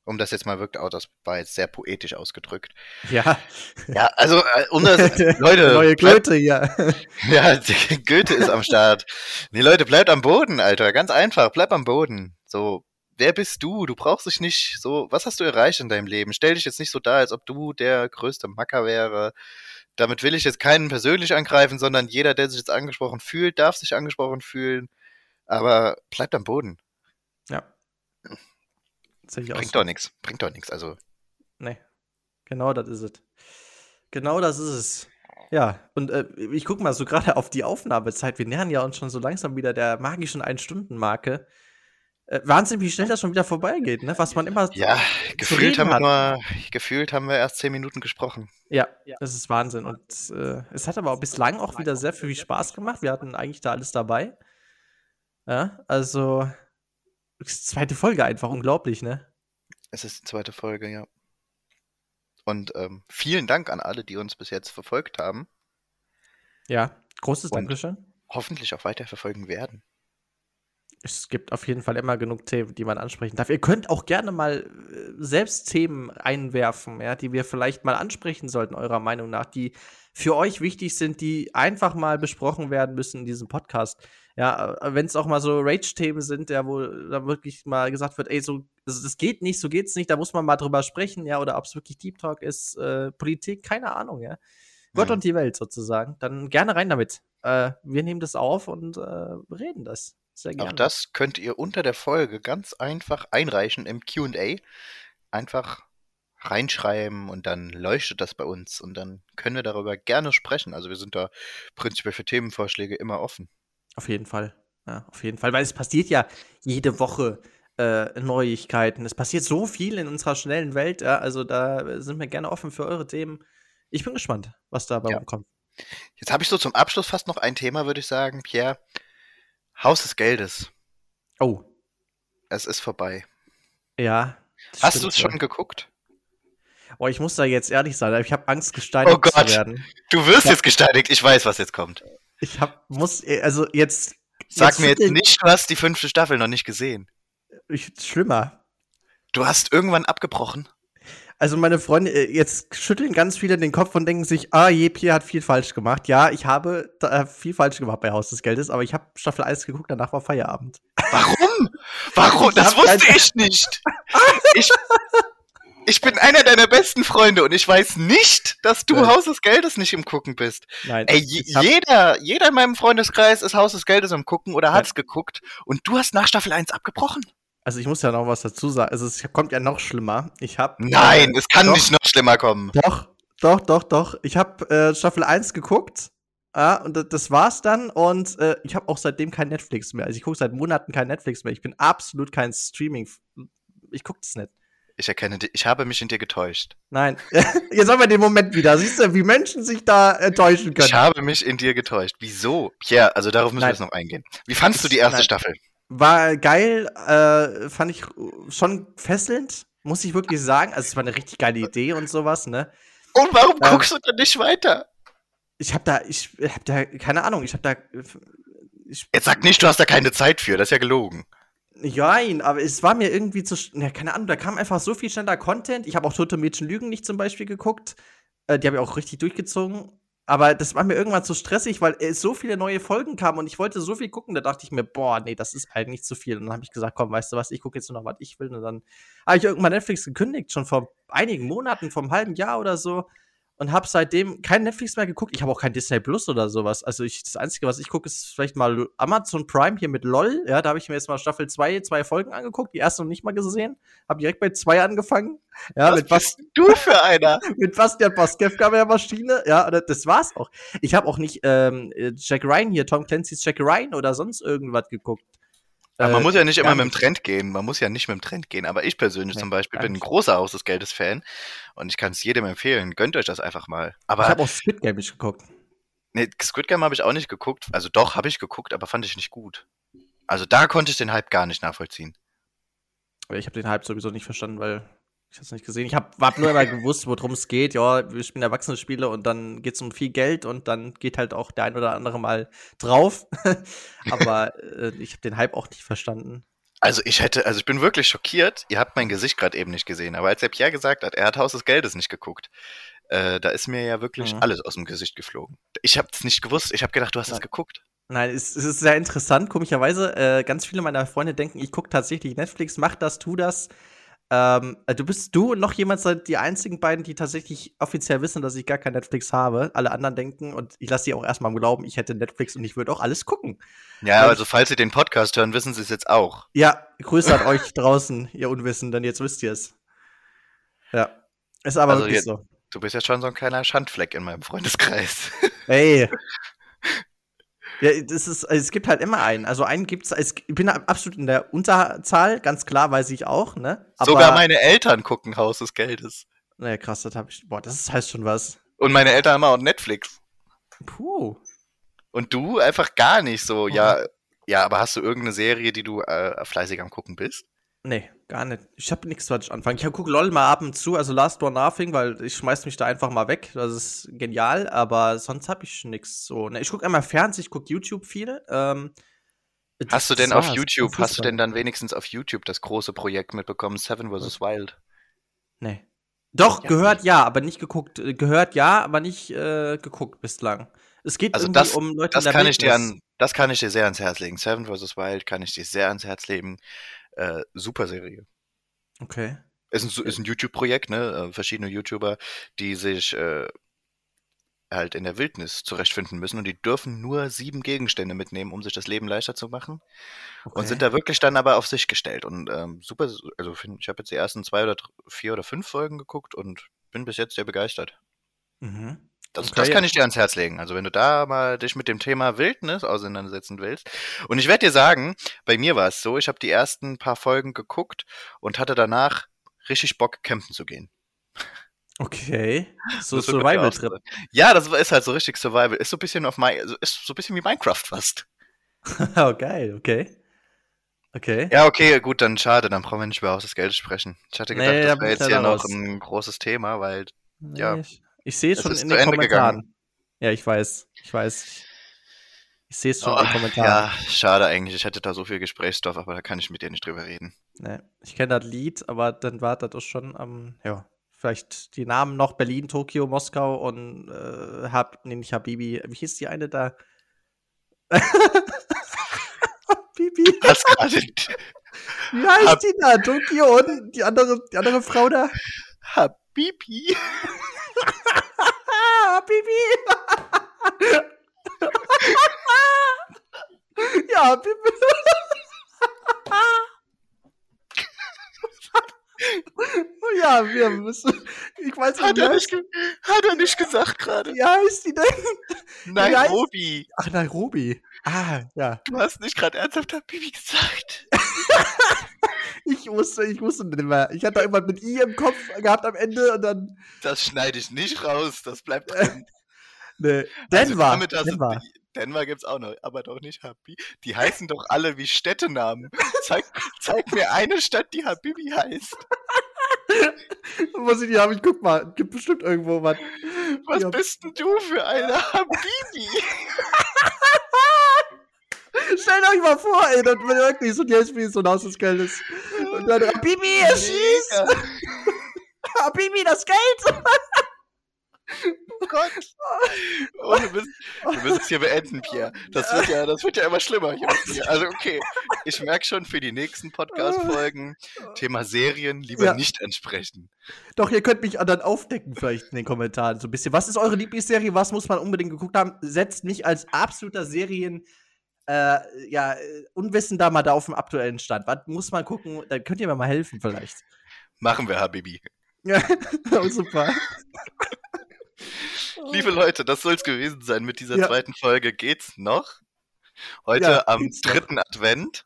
Um das jetzt mal wirklich, oh, das war jetzt sehr poetisch ausgedrückt. Ja. [laughs] Ja, also äh, um das, [laughs] Leute, Neue bleibt, Goethe hier. ja, [laughs] Goethe ist am Start. Nee, Leute, bleibt am Boden, Alter, ganz einfach, bleib am Boden. So, wer bist du? Du brauchst dich nicht so, was hast du erreicht in deinem Leben? Stell dich jetzt nicht so dar, als ob du der größte Macker wäre. Damit will ich jetzt keinen persönlich angreifen, sondern jeder, der sich jetzt angesprochen fühlt, darf sich angesprochen fühlen. Aber bleibt am Boden. Ja. Sehe ich auch Bringt doch nichts. Bringt doch nichts. Also, Nee. Genau das ist es. Genau das ist es. Ja, und äh, ich gucke mal so gerade auf die Aufnahmezeit. Wir nähern ja uns schon so langsam wieder der magischen Ein-Stunden-Marke. Äh, Wahnsinn, wie schnell das schon wieder vorbeigeht, ne? Was man immer ja, gefühlt haben, wir hat. nur, gefühlt haben wir erst zehn Minuten gesprochen. Ja, das ist Wahnsinn. Und äh, es hat aber auch bislang auch wieder sehr viel Spaß gemacht. Wir hatten eigentlich da alles dabei. Ja, also zweite Folge einfach unglaublich, ne? Es ist die zweite Folge, ja. Und ähm, vielen Dank an alle, die uns bis jetzt verfolgt haben. Ja, großes Dankeschön. hoffentlich auch weiter verfolgen werden. Es gibt auf jeden Fall immer genug Themen, die man ansprechen darf. Ihr könnt auch gerne mal äh, selbst Themen einwerfen, ja, die wir vielleicht mal ansprechen sollten, eurer Meinung nach, die für euch wichtig sind, die einfach mal besprochen werden müssen in diesem Podcast. Ja, äh, wenn es auch mal so Rage-Themen sind, ja, wo da wirklich mal gesagt wird, ey, so, das geht nicht, so geht's nicht, da muss man mal drüber sprechen, ja, oder ob es wirklich Deep Talk ist, äh, Politik, keine Ahnung, ja. Gott mhm. und die Welt sozusagen. Dann gerne rein damit. Äh, wir nehmen das auf und äh, reden das. Sehr gerne. Auch das könnt ihr unter der Folge ganz einfach einreichen im QA. Einfach reinschreiben und dann leuchtet das bei uns und dann können wir darüber gerne sprechen. Also wir sind da prinzipiell für Themenvorschläge immer offen. Auf jeden Fall. Ja, auf jeden Fall, weil es passiert ja jede Woche äh, Neuigkeiten. Es passiert so viel in unserer schnellen Welt. Ja, also da sind wir gerne offen für eure Themen. Ich bin gespannt, was dabei ja. kommt. Jetzt habe ich so zum Abschluss fast noch ein Thema, würde ich sagen, Pierre. Haus des Geldes. Oh. Es ist vorbei. Ja. Hast du es schon geguckt? Oh, ich muss da jetzt ehrlich sein, ich habe Angst, gesteinigt oh zu werden. Du wirst jetzt gesteinigt, ich weiß, was jetzt kommt. Ich hab, muss, also jetzt. Sag jetzt mir jetzt nicht, du hast die fünfte Staffel noch nicht gesehen. Ich, schlimmer. Du hast irgendwann abgebrochen. Also meine Freunde, äh, jetzt schütteln ganz viele den Kopf und denken sich, ah, je, Pierre hat viel falsch gemacht. Ja, ich habe äh, viel falsch gemacht bei Haus des Geldes, aber ich habe Staffel 1 geguckt, danach war Feierabend. Warum? Warum? [laughs] Das wusste ich nicht. [laughs] Ich, ich bin einer deiner besten Freunde und ich weiß nicht, dass du Nein. Haus des Geldes nicht im Gucken bist. Nein. Ey, jeder, jeder in meinem Freundeskreis ist Haus des Geldes im Gucken oder hat's Nein. geguckt und du hast nach Staffel 1 abgebrochen. Also ich muss ja noch was dazu sagen. Also es kommt ja noch schlimmer. Ich habe Nein, äh, es kann doch, nicht noch schlimmer kommen. Doch, doch, doch, doch. Ich habe äh, Staffel 1 geguckt. Ja, und das war's dann. Und äh, ich habe auch seitdem kein Netflix mehr. Also ich gucke seit Monaten kein Netflix mehr. Ich bin absolut kein Streaming. Ich gucke das nicht. Ich erkenne dich, ich habe mich in dir getäuscht. Nein, [laughs] jetzt haben wir den Moment wieder. Siehst du, wie Menschen sich da äh, täuschen können. Ich habe mich in dir getäuscht. Wieso? Pierre, also darauf müssen Nein. wir jetzt noch eingehen. Wie fandest du die erste Nein. Staffel? War geil, äh, fand ich schon fesselnd, muss ich wirklich sagen. Also es war eine richtig geile Idee und sowas, ne? Und warum ähm, guckst du denn nicht weiter? Ich hab da, ich hab da, keine Ahnung, ich hab da. Ich, Jetzt sag nicht, du hast da keine Zeit für, das ist ja gelogen. Nein, aber es war mir irgendwie zu. Ja, keine Ahnung, da kam einfach so viel schneller Content. Ich habe auch Tote Mädchen Lügen nicht zum Beispiel geguckt. Äh, die habe ich auch richtig durchgezogen. Aber das war mir irgendwann zu stressig, weil es so viele neue Folgen kamen und ich wollte so viel gucken. Da dachte ich mir, boah, nee, das ist halt nicht zu viel. Und dann habe ich gesagt, komm, weißt du was, ich gucke jetzt nur noch, was ich will. Und dann habe ich irgendwann Netflix gekündigt, schon vor einigen Monaten, vor einem halben Jahr oder so und habe seitdem kein Netflix mehr geguckt. Ich habe auch kein Disney Plus oder sowas. Also ich, das Einzige, was ich gucke, ist vielleicht mal Amazon Prime hier mit LOL. Ja, da habe ich mir jetzt mal Staffel 2, zwei Folgen angeguckt, die erste noch nicht mal gesehen. Habe direkt bei zwei angefangen. Ja, was mit was du für einer? [laughs] mit Bastian Boskevka der Maschine. Ja, das war's auch. Ich habe auch nicht ähm, Jack Ryan hier, Tom Clancy's Jack Ryan oder sonst irgendwas geguckt. Ja, man äh, muss ja nicht immer mit dem Trend gehen. Man muss ja nicht mit dem Trend gehen. Aber ich persönlich nee, zum Beispiel bin ein großer Haus des Geldes Fan und ich kann es jedem empfehlen. Gönnt euch das einfach mal. Aber ich habe auch Squid Game nicht geguckt. Nee, Squid Game habe ich auch nicht geguckt. Also doch, habe ich geguckt, aber fand ich nicht gut. Also da konnte ich den Hype gar nicht nachvollziehen. Ich habe den Hype sowieso nicht verstanden, weil ich hab's nicht gesehen. Ich habe hab nur immer gewusst, worum es geht. Ja, wir spielen Erwachsene-Spiele und dann geht's um viel Geld und dann geht halt auch der ein oder andere mal drauf. [laughs] Aber äh, ich habe den Hype auch nicht verstanden. Also ich hätte, also ich bin wirklich schockiert. Ihr habt mein Gesicht gerade eben nicht gesehen, aber als der Pierre gesagt hat, er hat Haus des Geldes nicht geguckt, äh, da ist mir ja wirklich mhm. alles aus dem Gesicht geflogen. Ich habe es nicht gewusst. Ich habe gedacht, du hast es geguckt. Nein, es, es, ist sehr interessant. Komischerweise, äh, ganz viele meiner Freunde denken, ich gucke tatsächlich Netflix, mach das, tu das. Ähm, äh, du bist du und noch jemand seid die einzigen beiden, die tatsächlich offiziell wissen, dass ich gar kein Netflix habe. Alle anderen denken, und ich lasse sie auch erstmal glauben, ich hätte Netflix und ich würde auch alles gucken. Ja, also falls Sie den Podcast hören, wissen Sie es jetzt auch. Ja, Grüße an euch draußen, ihr Unwissenden, jetzt wisst ihr es. Ja. Ist aber also wirklich jetzt, so. Du bist ja schon so ein kleiner Schandfleck in meinem Freundeskreis. Ey. [laughs] Ja, das ist, es gibt halt immer einen. Also einen gibt's, ich bin absolut in der Unterzahl, ganz klar, weiß ich auch, ne? Aber, Sogar meine Eltern gucken Haus des Geldes. Naja, krass, das habe ich. Boah, das heißt schon was. Und meine Eltern haben auch Netflix. Puh. Und du einfach gar nicht so, okay. ja, ja, aber hast du irgendeine Serie, die du äh, fleißig am gucken bist? Nee, gar nicht. Ich habe nichts, was ich anfangen. Ich gucke LOL mal ab und zu, also Last One Nothing, weil ich schmeiß mich da einfach mal weg. Das ist genial, aber sonst habe ich nichts so. Ne, ich gucke einmal Fernsehen, ich gucke YouTube viel. Ähm, Hast du denn auf YouTube, hast du denn dann wenigstens auf YouTube das große Projekt mitbekommen, Seven vs. Wild? Nee. Doch, ja, gehört ja, aber nicht geguckt. Äh, gehört ja, aber nicht äh, geguckt bislang. Es geht also das, um Leute das kann ich dir an, Das kann ich dir sehr ans Herz legen. Seven vs. Wild kann ich dir sehr ans Herz legen. Äh, super Serie. Okay. Ist ein, ist ein YouTube-Projekt, ne? Äh, verschiedene YouTuber, die sich äh, halt in der Wildnis zurechtfinden müssen und die dürfen nur sieben Gegenstände mitnehmen, um sich das Leben leichter zu machen. Okay. Und sind da wirklich dann aber auf sich gestellt. Und ähm, super, also ich habe jetzt die ersten zwei oder vier oder fünf Folgen geguckt und bin bis jetzt sehr begeistert. Mhm. Das, okay, das kann ich dir ans Herz legen. Also wenn du da mal dich mit dem Thema Wildnis auseinandersetzen willst. Und ich werde dir sagen, bei mir war es so, ich habe die ersten paar Folgen geguckt und hatte danach richtig Bock, campen zu gehen. Okay. So Survival-Trip. Ja, das ist halt so richtig Survival. Ist so ein bisschen auf mein, also ist so ein bisschen wie Minecraft fast. [laughs] oh, geil, okay. Okay. Ja, okay, gut, dann schade, dann brauchen wir nicht mehr aus das Geld sprechen. Ich hatte gedacht, nee, das wäre jetzt hier noch ein großes Thema, weil, nee, ja. Ich, ich sehe es schon in den Kommentaren. Gegangen. Ja, ich weiß, ich weiß. Ich sehe es schon oh, in den Kommentaren. Ja, schade eigentlich. Ich hätte da so viel Gesprächsstoff, aber da kann ich mit dir nicht drüber reden. Nee, ich kenne das Lied, aber dann war das schon am, ja, vielleicht die Namen noch Berlin, Tokio, Moskau und äh, hab, nee, nicht Habibi. Wie hieß die eine da? [laughs] Habibi. Was gerade? [laughs] Wie heißt Hab die da? Tokio und die andere, die andere Frau da? Habibi. Habibi. ja, Habibi. ja, wir müssen. Ich weiß nicht, hat, er nicht hat er nicht gesagt gerade. Wie heißt die denn? Nairobi. Ach, Nairobi. Ah, ja. Du hast nicht gerade ernsthaft Bibi gesagt. [laughs] ich wusste, ich wusste nicht mehr. Ich hatte irgendwas mit I im Kopf gehabt am Ende und dann. Das schneide ich nicht raus, das bleibt drin. [laughs] nee. Denver. Also Denver. Denver gibt's auch noch, aber doch nicht Habibi. Die heißen doch alle wie Städtenamen. Zeig, zeig mir eine Stadt, die Habibi heißt. [laughs] Muss ich die haben? Ich guck mal, gibt bestimmt irgendwo was. Was ja. bist denn du für eine Habibi? Stellt euch mal vor, ey, das wird wirklich so die Hälfte so ein Haus des Geldes. Und dann Habibi, er schießt! [laughs] Habibi, das Geld! Oh Gott. Oh, du, bist, du müsst es hier beenden, Pierre. Das wird ja, das wird ja immer schlimmer hier. Also okay, ich merke schon für die nächsten Podcast-Folgen Thema Serien lieber ja. nicht ansprechen. Doch, ihr könnt mich dann aufdecken vielleicht in den Kommentaren so ein bisschen. Was ist eure Lieblingsserie? Was muss man unbedingt geguckt haben? Setzt mich als absoluter Serien äh, ja, Unwissender mal da auf dem aktuellen Stand. Was muss man gucken? Da könnt ihr mir mal helfen vielleicht. Machen wir, Habibi. Ja, [laughs] oh, super. [laughs] Liebe Leute, das soll es gewesen sein mit dieser ja. zweiten Folge. Geht's noch? Heute ja, am dritten noch. Advent.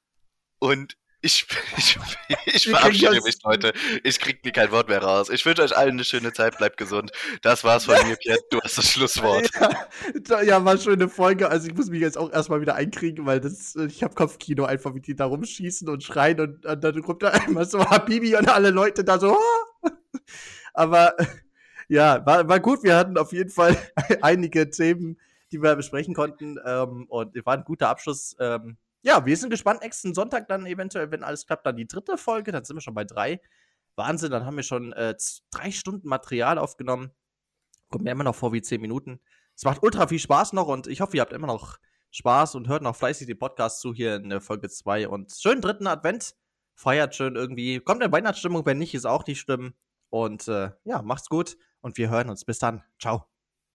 Und [laughs] ich, ich, ich verabschiede mich heute. Ich krieg nie kein Wort mehr raus. Ich wünsche euch allen eine schöne Zeit. Bleibt gesund. Das war's von mir, Pierre. Du hast das Schlusswort. [laughs] Ja, ja, war schon eine Folge. Also ich muss mich jetzt auch erstmal wieder einkriegen, weil das, ich habe Kopfkino einfach, wie die da rumschießen und schreien und, und dann kommt da [laughs] immer so Habibi und alle Leute da so. Oh! Aber ja, war, war gut. Wir hatten auf jeden Fall einige Themen, die wir besprechen konnten. Ähm, und war ein guter Abschluss. Ähm, ja, wir sind gespannt. Nächsten Sonntag dann eventuell, wenn alles klappt, dann die dritte Folge. Dann sind wir schon bei drei. Wahnsinn, dann haben wir schon äh, drei Stunden Material aufgenommen. Kommt mir immer noch vor wie zehn Minuten. Es macht ultra viel Spaß noch und ich hoffe, ihr habt immer noch Spaß und hört noch fleißig den Podcast zu hier in Folge 2. Und schönen dritten Advent. Feiert schön irgendwie. Kommt in Weihnachtsstimmung, wenn nicht, ist auch nicht schlimm. Und äh, ja, macht's gut und wir hören uns. Bis dann. Ciao.